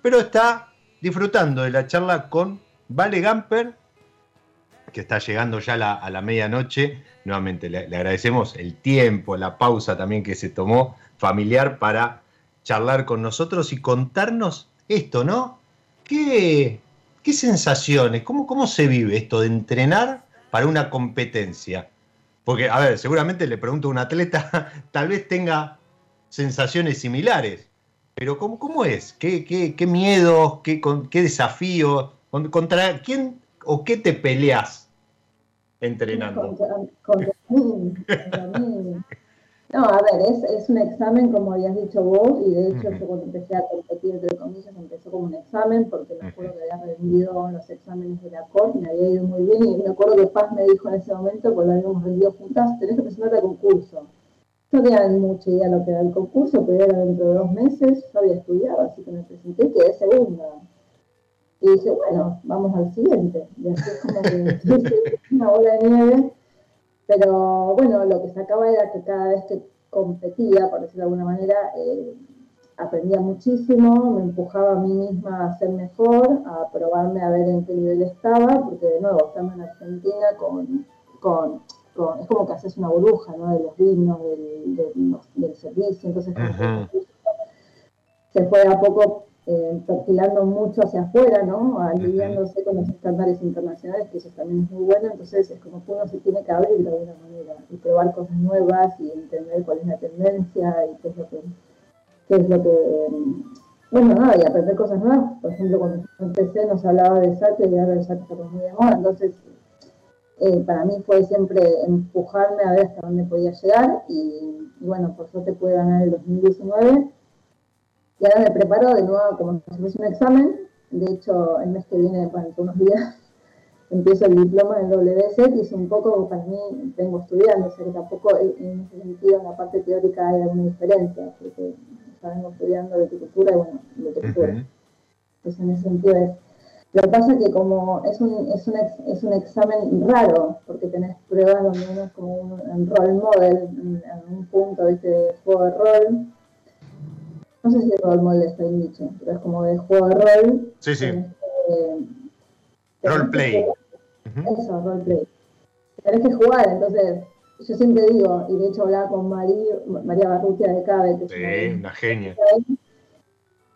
pero está disfrutando de la charla con Vale Gamper, que está llegando ya a la, medianoche. Nuevamente le, le agradecemos el tiempo, la pausa también que se tomó familiar para charlar con nosotros y contarnos esto, ¿no? ¿Qué, qué sensaciones? ¿Cómo, ¿Cómo se vive esto de entrenar para una competencia? Porque, a ver, seguramente le pregunto a un atleta, tal vez tenga sensaciones similares, pero ¿cómo, cómo es? ¿Qué, qué, qué miedos? Qué, con- qué desafíos? Con- ¿Contra quién o qué te peleas entrenando? Contra, contra mí, contra mí. No, a ver, es, es un examen, como habías dicho vos, y de hecho yo cuando empecé a competir, entre comillas, empezó como un examen, porque me acuerdo que había rendido los exámenes de la COR, me había ido muy bien, y me acuerdo que Paz me dijo en ese momento, cuando habíamos rendido juntas, tenés que presentar al concurso. Yo no tenía mucha idea de lo que era el concurso, pero era dentro de dos meses, yo había estudiado, así que me presenté y quedé segunda. Y dije, bueno, vamos al siguiente. Y así es como que una bola de nieve Pero bueno, lo que sacaba era que cada vez que competía, por decirlo de alguna manera, eh, aprendía muchísimo, me empujaba a mí misma a ser mejor, a probarme a ver en qué nivel estaba, porque de nuevo, estando en Argentina con, con, con es como que haces una burbuja, ¿no? De los ritmos, del, del, del servicio, entonces se fue a poco eh, perfilando mucho hacia afuera, ¿no? Aliviándose con los estándares internacionales, que eso también es muy bueno, entonces es como que uno se tiene que abrir de alguna manera y probar cosas nuevas y entender cuál es la tendencia y qué es lo que, qué es lo que eh, bueno, nada, y aprender cosas nuevas. Por ejemplo, cuando yo empecé nos hablaba de Satya y ahora el Satya está muy de moda, entonces eh, para mí fue siempre empujarme a ver hasta dónde podía llegar y, y bueno, por suerte pude ganar el 2019 y ahora me preparo de nuevo como si fuese un examen. De hecho, el mes que viene, bueno, en unos días, empiezo el diploma en WSET y es un poco, para mí, vengo estudiando, o sea que tampoco en ese sentido en la parte teórica hay alguna diferencia, porque ya vengo estudiando de cultura y bueno, literatura. Entonces, en ese sentido es. Lo que pasa es que como es un, es un, ex- es un examen raro, porque tenés pruebas donde uno es como un, un role model, en, en un punto ¿viste? de juego de rol. No sé si role model está bien dicho, pero es como de juego de rol. Sí, sí. tenés Roleplay. Eso, roleplay. Tenés que jugar, entonces yo siempre digo, y de hecho hablaba con Mari, María Barrutia de Cabe, que es una genia.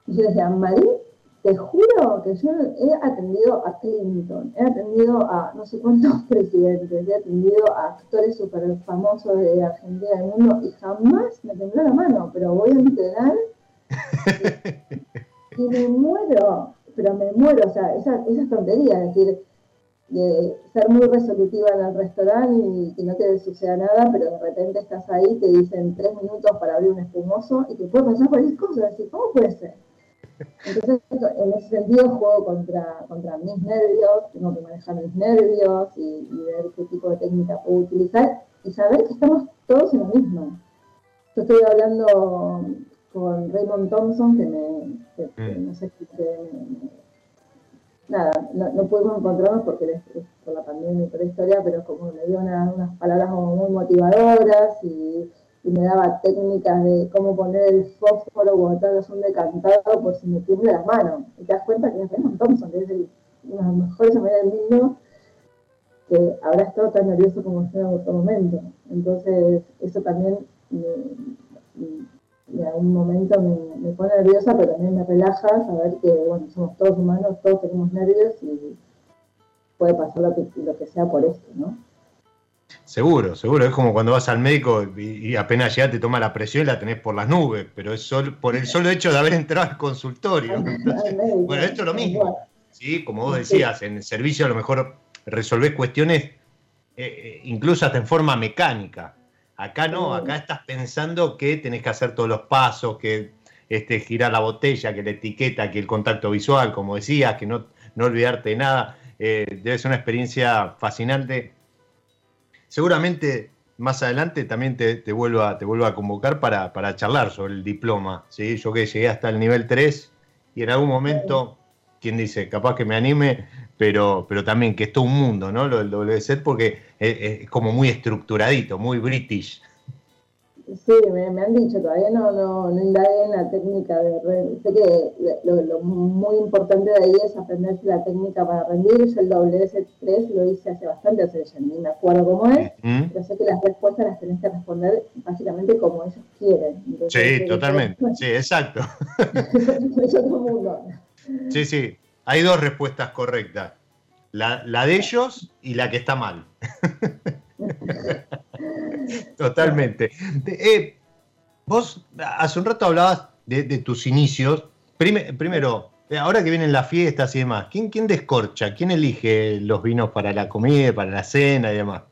y yo decía, Marí, te juro que yo he atendido a Clinton, he atendido a no sé cuántos presidentes, he atendido a actores súper famosos de Argentina y del mundo y jamás me tembló la mano, pero voy a entrenar y, me muero, pero me muero, o sea, esa, esas tonterías, es decir, de ser muy resolutiva en el restaurante y que no te suceda nada, pero de repente estás ahí, te dicen tres minutos para abrir un espumoso y te puede pasar cualquier cosa, así, ¿cómo puede ser? Entonces, en ese sentido, juego contra, contra mis nervios, tengo que manejar mis nervios y, y ver qué tipo de técnica puedo utilizar y saber que estamos todos en lo mismo. Yo estoy hablando con Raymond Thompson, que me, que- que Mm. no sé si que nada, no, no pudimos encontrarnos porque es, es por la pandemia y por la historia, pero como me dio una- unas palabras como muy motivadoras y, y me daba técnicas de cómo poner el fósforo cuando tengas un decantado por si me tiembla la mano. Y te das cuenta que es Raymond Thompson, que es el- uno de los mejores amigos del mundo, que habrá estado tan nervioso como yo en otro momento. Entonces, eso también me, me- en algún momento me, me pone nerviosa, pero también me relaja saber que, bueno, somos todos humanos, todos tenemos nervios y puede pasar lo que, lo que sea por esto, ¿no? Seguro, seguro. Es como cuando vas al médico y, y apenas ya te toma la presión y la tenés por las nubes, pero es solo, por el solo hecho de haber entrado al consultorio. Entonces, bueno, esto es lo mismo. Sí, como vos decías, en el servicio a lo mejor resolvés cuestiones eh, eh, incluso hasta en forma mecánica. Acá no, acá estás pensando que tenés que hacer todos los pasos, que este, girar la botella, que la etiqueta, que el contacto visual, como decías, que no, no olvidarte de nada. Eh, debe ser una experiencia fascinante. Seguramente más adelante también te, te vuelvo, a, te vuelvo a convocar para, para charlar sobre el diploma. ¿sí? Yo que llegué hasta el nivel 3 y en algún momento, quien dice, capaz que me anime, pero, pero también que es todo un mundo, ¿no? Lo del WSET, porque es, es como muy estructuradito, muy british. Sí, me, me han dicho, todavía no, no, no indagué en la técnica de rendir. Sé que lo, lo muy importante de ahí es aprenderse la técnica para rendir. Yo el WS3 lo hice hace bastante, o sea, ya ni me acuerdo cómo es, ¿Mm? pero sé que las respuestas las tenés que responder básicamente como ellos quieren. Entonces, Sí, que totalmente. Sí, exacto. es otro mundo. Sí, sí. Hay dos respuestas correctas. La, de ellos y la que está mal. Totalmente. Eh, vos hace un rato hablabas de, tus inicios. Prime- primero, eh, ahora que vienen las fiestas y demás, ¿quién, ¿quién descorcha? ¿Quién elige los vinos para la comida, para la cena y demás?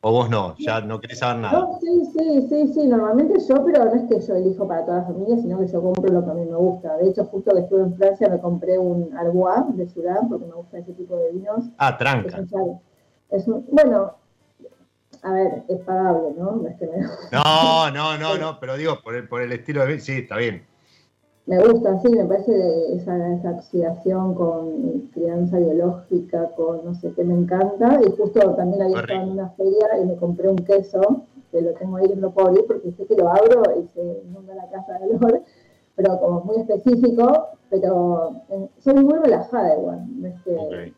¿O vos no? Ya no querés saber nada. No, sí, sí, sí, sí, normalmente yo, pero no es que yo elijo para toda la familia, sino que yo compro lo que a mí me gusta. De hecho, justo que estuve en Francia me compré un Arbois de Syrah, porque me gusta ese tipo de vinos. Ah, Es tranca. un. Es un, bueno, a ver, es pagable, ¿no? No es que me- No, no, no, no, pero digo, por el, por el estilo de vida, sí, está bien. Me gusta, sí, me parece esa, esa oxidación con crianza biológica, con no sé qué, me encanta. Y justo también había estado en una feria y me compré un queso, que lo tengo ahí, no puedo abrir porque sé que lo abro y se inunda la casa de olor, pero como muy específico, pero eh, soy muy relajada igual. Es que,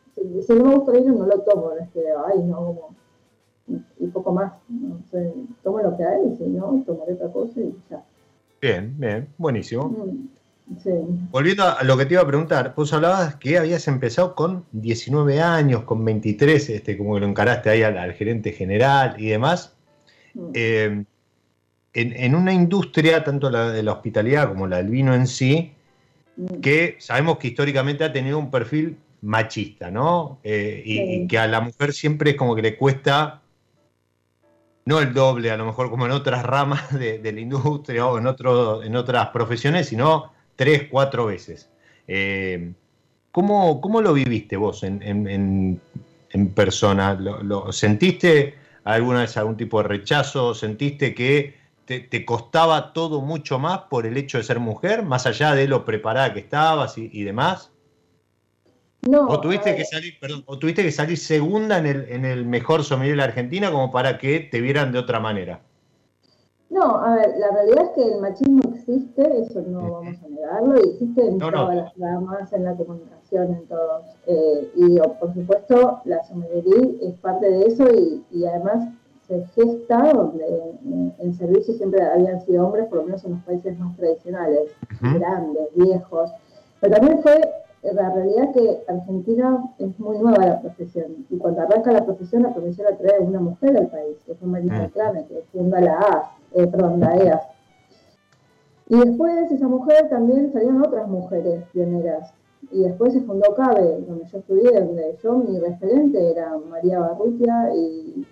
si, no me gusta vino no lo tomo, es que, ay, no, como, y poco más. No sé, tomo lo que hay, y si no, tomaré otra cosa y ya. Bien, bien, buenísimo. Mm. Volviendo a lo que te iba a preguntar, vos hablabas que habías empezado con 19 años, con 23, este, como que lo encaraste ahí al, gerente general y demás. Mm. Eh, en, una industria, tanto la de la hospitalidad como la del vino en sí, mm. que sabemos que históricamente ha tenido un perfil machista, ¿no? Eh, y, que a la mujer siempre es como que le cuesta, no el doble, a lo mejor como en otras ramas de, la industria o en, otro, en otras profesiones, sino tres, cuatro veces. Eh, ¿cómo, lo viviste vos en, persona? ¿Lo, sentiste alguna vez algún tipo de rechazo? ¿Sentiste que te, costaba todo mucho más por el hecho de ser mujer, más allá de lo preparada que estabas y, demás? No, ¿O tuviste, que salir, perdón, ¿O tuviste que salir segunda en el, en el mejor sommelier de la Argentina como para que te vieran de otra manera? No, a ver, la realidad es que el machismo existe, eso no vamos a negarlo, y existe en todas las ramas, en la comunicación, en todos. Eh, y por supuesto, la sommelería es parte de eso y, además se gesta donde en, servicio siempre habían sido hombres, por lo menos en los países más tradicionales, grandes, viejos. Pero también fue la realidad que Argentina es muy nueva la profesión. Y cuando arranca la profesión, la profesión la trae una mujer al país, que fue Marisa Clame, que funda la AS eh, perdón, la EAS. Y después esa mujer también salieron otras mujeres pioneras. Y después se fundó CABE, donde yo estudié, donde yo mi referente era María Barrutia y,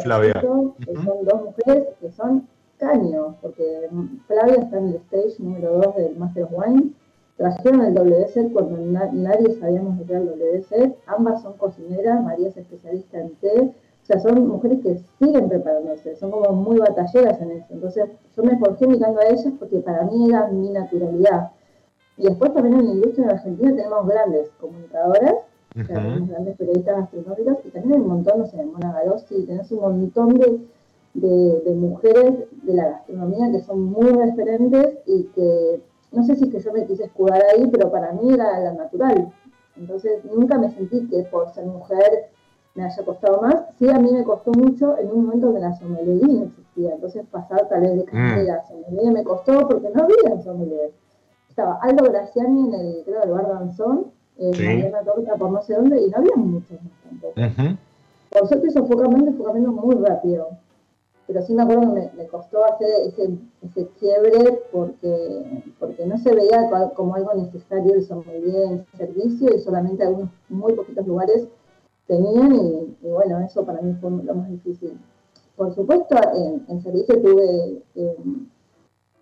Flavia, que son dos mujeres que son caños, porque Flavia está en el stage número 2 del Master of Wine. Trajeron el WC cuando nadie sabíamos lo que era el WC. Ambas son cocineras, María es especialista en té, sea, son mujeres que siguen preparándose, son como muy batalleras en eso. Entonces, yo me forjé mirando a ellas porque para mí era mi naturalidad. Y después también en la industria en Argentina tenemos grandes comunicadoras, tenemos grandes periodistas gastronómicas y también hay un montón, no sé, Mona Garossi, tenés un montón de, de, mujeres de la gastronomía que son muy referentes y que, no sé si es que yo me quise escudar ahí, pero para mí era la natural. Entonces, nunca me sentí que por ser mujer me haya costado más. Sí, a mí me costó mucho en un momento que la sommelier no existía. Entonces pasar tal vez de carrera mm. sommelier me costó porque no había sommelier. Estaba Aldo Graciani en el, creo, el bar Danzón, eh, sí. Torta por no sé dónde, y no había muchos más tampoco. Por suerte eso fue cambiando, fue cambiando muy rápido. Pero sí me acuerdo que me, costó hacer ese, ese quiebre porque, porque no se veía como algo necesario el sommelier en servicio y solamente algunos muy poquitos lugares tenían y, bueno, eso para mí fue lo más difícil. Por supuesto, en, servicio tuve eh,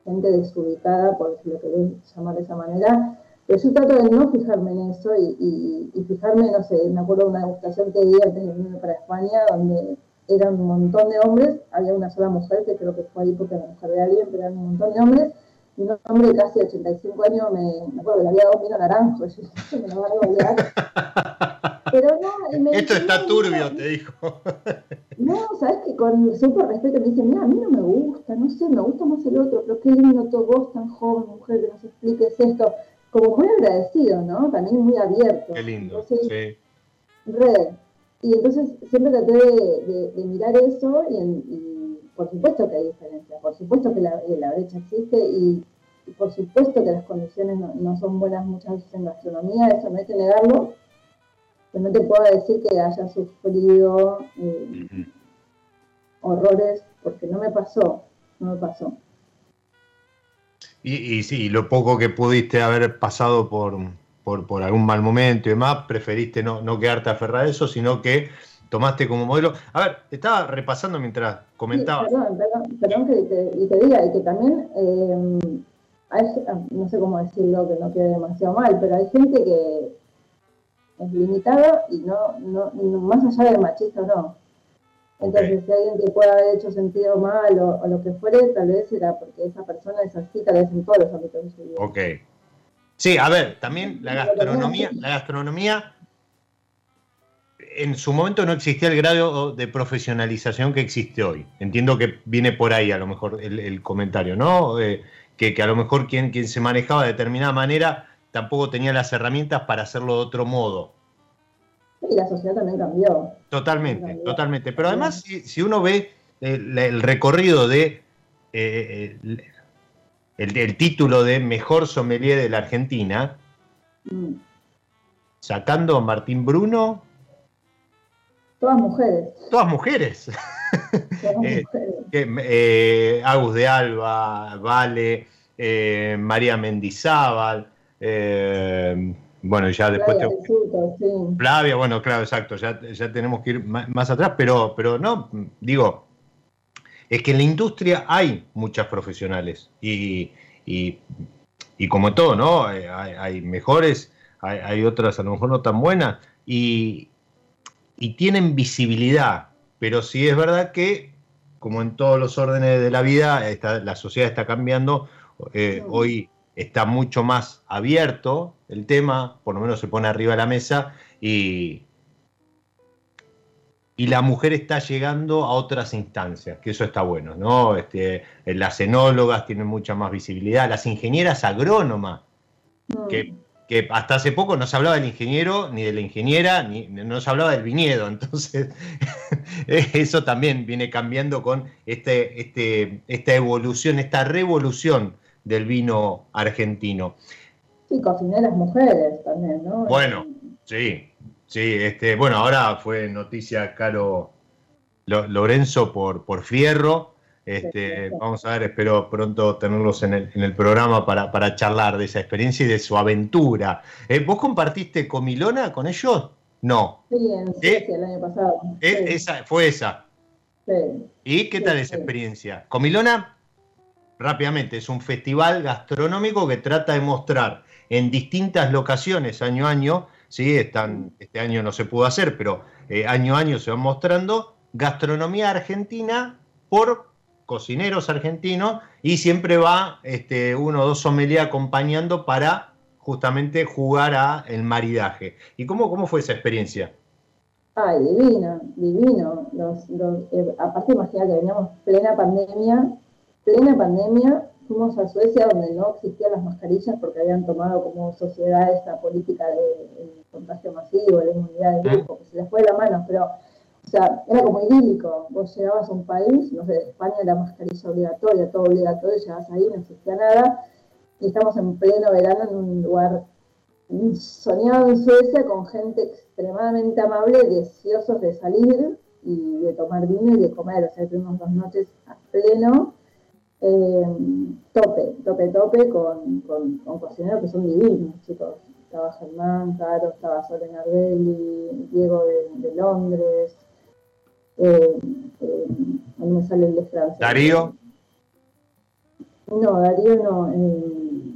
gente desubicada, por lo que llamar de esa manera, pero yo trato de no fijarme en eso y, fijarme, no sé, me acuerdo de una degustación que di antes de para España, donde eran un montón de hombres, había una sola mujer, que creo que fue ahí porque me mujer de alguien, pero eran un montón de hombres, un hombre de casi 85 años, me, me acuerdo que le había dado un vino naranjo, yo, me lo van a olvidar. Pero no, Esto está turbio, te dijo. no, sabes que con súper respeto me dicen, mira, a mí no me gusta, no sé, me gusta más el otro, pero qué lindo todo vos tan joven, mujer, que nos expliques esto. Como muy agradecido, ¿no? También muy abierto. Qué lindo, sí. Re. Y entonces siempre traté de, de, mirar eso y, por supuesto que hay diferencias, por supuesto que la, la brecha existe y, por supuesto que las condiciones no, no, son buenas muchas veces en gastronomía, eso no hay que negarlo, no te puedo decir que haya sufrido eh, horrores, porque no me pasó, no me pasó. Y, sí, lo poco que pudiste haber pasado por, por, algún mal momento y demás, preferiste no, no quedarte aferrado a eso, sino que tomaste como modelo. A ver, te estaba repasando mientras comentaba. perdón, perdón, perdón que te, te, diga, y que también, eh, no sé cómo decirlo, que no quede demasiado mal, pero hay gente que es limitada y no, no, más allá del machista no. Entonces, si alguien te puede haber hecho sentido mal o, o, lo que fuere, tal vez era porque esa persona es así, tal vez en todos los ámbitos de su vida. Ok. Sí, a ver, también la gastronomía, la gastronomía en su momento no existía el grado de profesionalización que existe hoy. Entiendo que viene por ahí a lo mejor el, el comentario, ¿no? Eh, que, que, a lo mejor quien, quien se manejaba de determinada manera tampoco tenía las herramientas para hacerlo de otro modo. Y la sociedad también cambió. Totalmente, cambió. totalmente. Pero además, si, si uno ve el, el recorrido de eh, el, el, título de mejor sommelier de la Argentina, mm. sacando a Martín Bruno, Todas mujeres. Todas mujeres. Todas eh, mujeres. Eh, Agus de Alba, Vale, eh, María Mendizábal, eh, bueno, ya después... Flavia, te... Suto, sí. Flavia, bueno, claro, exacto, ya, ya tenemos que ir más, más, atrás, pero, pero no, digo, es que en la industria hay muchas profesionales y, y, y como todo, ¿no? Hay, hay mejores, hay, hay otras a lo mejor no tan buenas y, y tienen visibilidad, pero sí es verdad que, como en todos los órdenes de la vida, está, la sociedad está cambiando, eh, hoy está mucho más abierto el tema, por lo menos se pone arriba de la mesa y, y la mujer está llegando a otras instancias, que eso está bueno, ¿no? Este, las enólogas tienen mucha más visibilidad, las ingenieras agrónomas, que que hasta hace poco no se hablaba del ingeniero ni de la ingeniera, ni no se hablaba del viñedo. Entonces, eso también viene cambiando con este, este, esta evolución, esta revolución del vino argentino. Sí, cocineras mujeres también, ¿no? Bueno, sí, sí. Este, bueno, ahora fue noticia Caro Lorenzo por, por Fierro este, vamos a ver, espero pronto tenerlos en el, en el programa para, para, charlar de esa experiencia y de su aventura. Eh, ¿Vos compartiste comilona con ellos? No. Sí, en ¿Eh? el año pasado. ¿Eh? Sí. Esa, ¿Fue esa? Sí. ¿Y qué tal sí, esa experiencia? Comilona, rápidamente, es un festival gastronómico que trata de mostrar en distintas locaciones año a año, ¿sí? Están, este año no se pudo hacer, pero año a año se van mostrando gastronomía argentina por cocineros argentinos y siempre va este, uno o dos sommeliers acompañando para justamente jugar a el maridaje. ¿Y cómo, cómo fue esa experiencia? Ay, divino, divino. Los, los, eh, aparte, imagínate, veníamos plena pandemia, plena pandemia, fuimos a Suecia donde no existían las mascarillas porque habían tomado como sociedad esa política de, de contagio masivo, de inmunidad de grupo, que se les fue de la mano, pero o sea, era como idílico. Vos llegabas a un país, no sé, España era mascarilla obligatoria, todo obligatorio, llegabas ahí, no existía nada, y estamos en pleno verano en un lugar soñado en Suecia con gente extremadamente amable, deseosos de salir y de tomar vino y de comer. O sea, tuvimos dos noches a pleno, eh, tope, tope, tope, con, con, con cocineros que son divinos, chicos. Estaba Germán, Caro, estaba Soren Arbelli, Diego de Londres, eh, eh, no me sale el de Francia. ¿Darío? No, Darío no. Eh,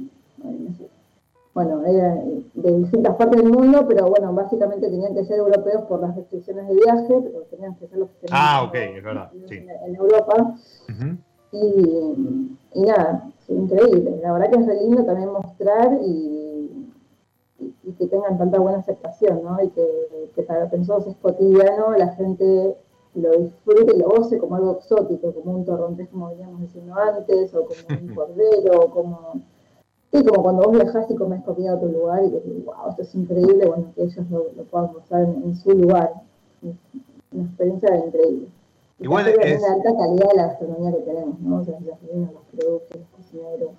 bueno, era de distintas partes del mundo, pero bueno, básicamente tenían que ser europeos por las restricciones de viaje, pero tenían que ser los que tenían ah, ok, es verdad. En, sí. en Europa. Uh -huh. y, y, nada, increíble. La verdad que es re lindo también mostrar y, y, y, que tengan tanta buena aceptación, ¿no? Y que, que para nosotros es cotidiano, la gente lo disfrute y lo goce como algo exótico, como un torrontés, como veníamos diciendo antes, o como un cordero, o como... Sí, como cuando vos viajás y comes comida a otro lugar y dices, wow, esto es increíble, bueno, que ellos lo, lo puedan mostrar en, en, su lugar. Es una experiencia increíble. Igual es... la alta calidad de la gastronomía que tenemos, ¿no? O sea, los vinos, los productos, los cocineros.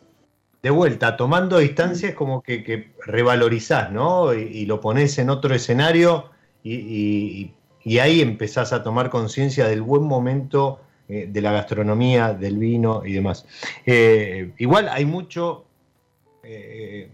De vuelta, tomando distancia es como que, que revalorizás, ¿no? Y, y, lo pones en otro escenario y, y y ahí empezás a tomar conciencia del buen momento eh, de la gastronomía, del vino y demás. Eh, igual hay mucho eh,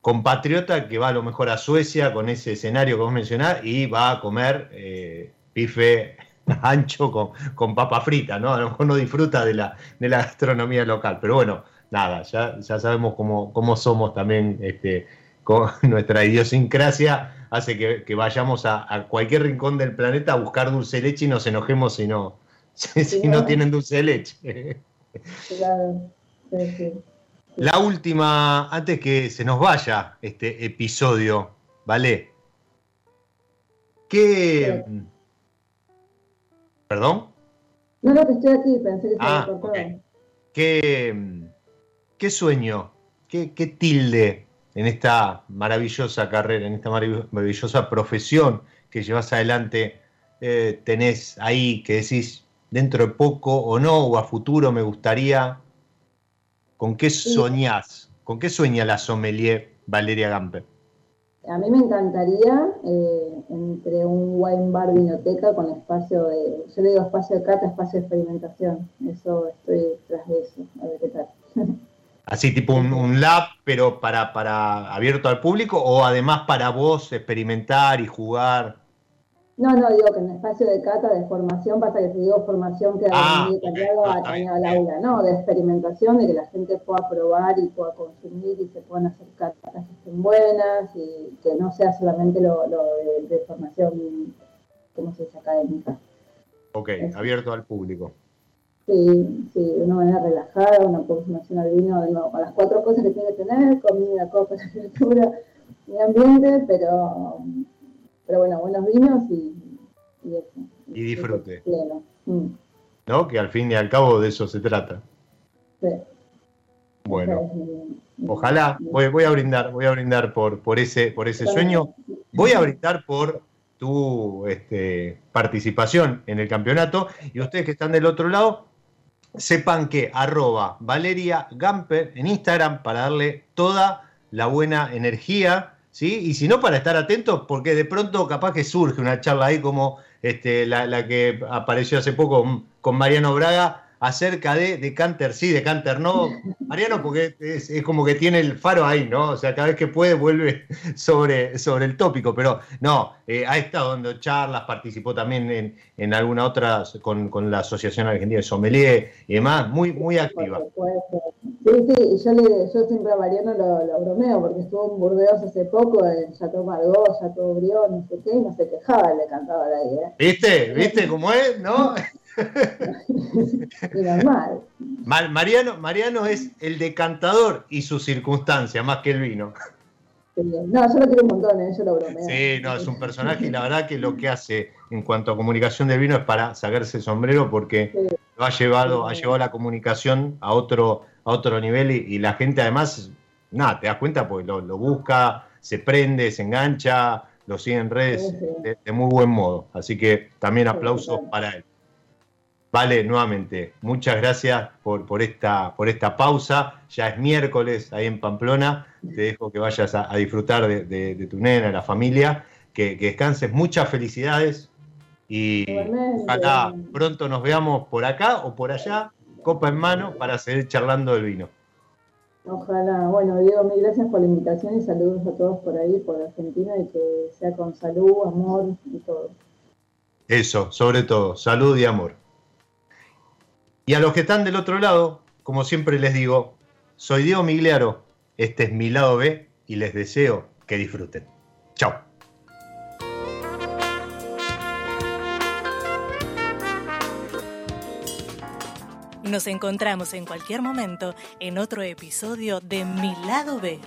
compatriota que va a lo mejor a Suecia con ese escenario que vos mencionás y va a comer pife ancho con, con, papa frita, ¿no? A lo mejor no disfruta de la, de la gastronomía local, pero bueno, nada, ya, ya sabemos cómo, cómo somos también este, con nuestra idiosincrasia hace que, vayamos a, cualquier rincón del planeta a buscar dulce de leche y nos enojemos si no, si, no tienen dulce de leche. Claro, La última, antes que se nos vaya este episodio, ¿vale? ¿Qué... ¿Perdón? No, no, que estoy aquí, pensé que ah, ¿Qué, ¿Qué sueño, qué, qué tilde en esta maravillosa carrera, en esta maravillosa profesión que llevas adelante, eh, tenés ahí que decís dentro de poco o no, o a futuro me gustaría? ¿Con qué soñás? ¿Con qué sueña la sommelier Valeria Gamper? A mí me encantaría eh, entre un wine bar vinoteca con espacio de, yo le digo espacio de cata, espacio de experimentación. Eso estoy tras de eso, a ver qué tal. Así tipo un, lab, pero para, para abierto al público o además para vos experimentar y jugar. No, no, digo que en el espacio de cata, de formación, pasa que si digo formación queda ah, muy detallado a al aula, ¿no? De experimentación, de que la gente pueda probar y pueda consumir y se puedan hacer catas que estén buenas y que no sea solamente lo, de, formación, ¿cómo se dice, académica. Ok, abierto al público. Sí, sí, de una manera relajada, una aproximación al vino, de nuevo, con las cuatro cosas que tiene que tener, comida, copa, temperatura y ambiente, pero, pero bueno, buenos vinos y, y eso. Y disfrute. Mm. ¿No? Que al fin y al cabo de eso se trata. Sí. Bueno, ojalá, voy, voy, a brindar, voy a brindar por, por ese, por ese sueño. Voy a brindar por tu este, participación en el campeonato y ustedes que están del otro lado, sepan que arroba Valeria Gamper en Instagram para darle toda la buena energía, ¿sí? Y si no, para estar atentos, porque de pronto capaz que surge una charla ahí como este, la, la que apareció hace poco con Mariano Braga, acerca de, de Canter sí, de Canter no. Mariano, porque es, como que tiene el faro ahí, ¿no? O sea, cada vez que puede vuelve sobre, sobre el tópico, pero no, eh, ha estado dando charlas, participó también en, en alguna otra con, con, la Asociación Argentina de Sommelier y demás, muy, muy activa. Sí, sí, yo, le, yo siempre a Mariano lo, lo, bromeo, porque estuvo en Burdeos hace poco, en Chateau Margaux, Chateau Brión, no sé qué, y no se quejaba, le cantaba ahí, ¿eh? ¿Viste? ¿Viste cómo es? ¿No? Mariano, Mariano es el decantador y su circunstancia, más que el vino. No, yo lo quiero un montón, ¿eh? yo lo bromeo. Sí, no, es un personaje y la verdad que lo que hace en cuanto a comunicación del vino es para sacarse el sombrero porque lo ha llevado, ha llevado la comunicación a otro, a otro nivel y, la gente además, nada, te das cuenta porque lo, busca, se prende, se engancha, lo sigue en redes de, de, muy buen modo. Así que también aplausos para él. Vale, nuevamente, muchas gracias por, por, esta, por esta pausa. Ya es miércoles ahí en Pamplona. Te dejo que vayas a, disfrutar de, tu nena, la familia. Que, descanses. Muchas felicidades. Y ojalá pronto nos veamos por acá o por allá, copa en mano, para seguir charlando del vino. Ojalá. Bueno, Diego, mil gracias por la invitación y saludos a todos por ahí, por Argentina, y que sea con salud, amor y todo. Eso, sobre todo, salud y amor. Y a los que están del otro lado, como siempre les digo, soy Diego Migliaro, este es mi lado B y les deseo que disfruten. Chao. Nos encontramos en cualquier momento en otro episodio de Mi lado B.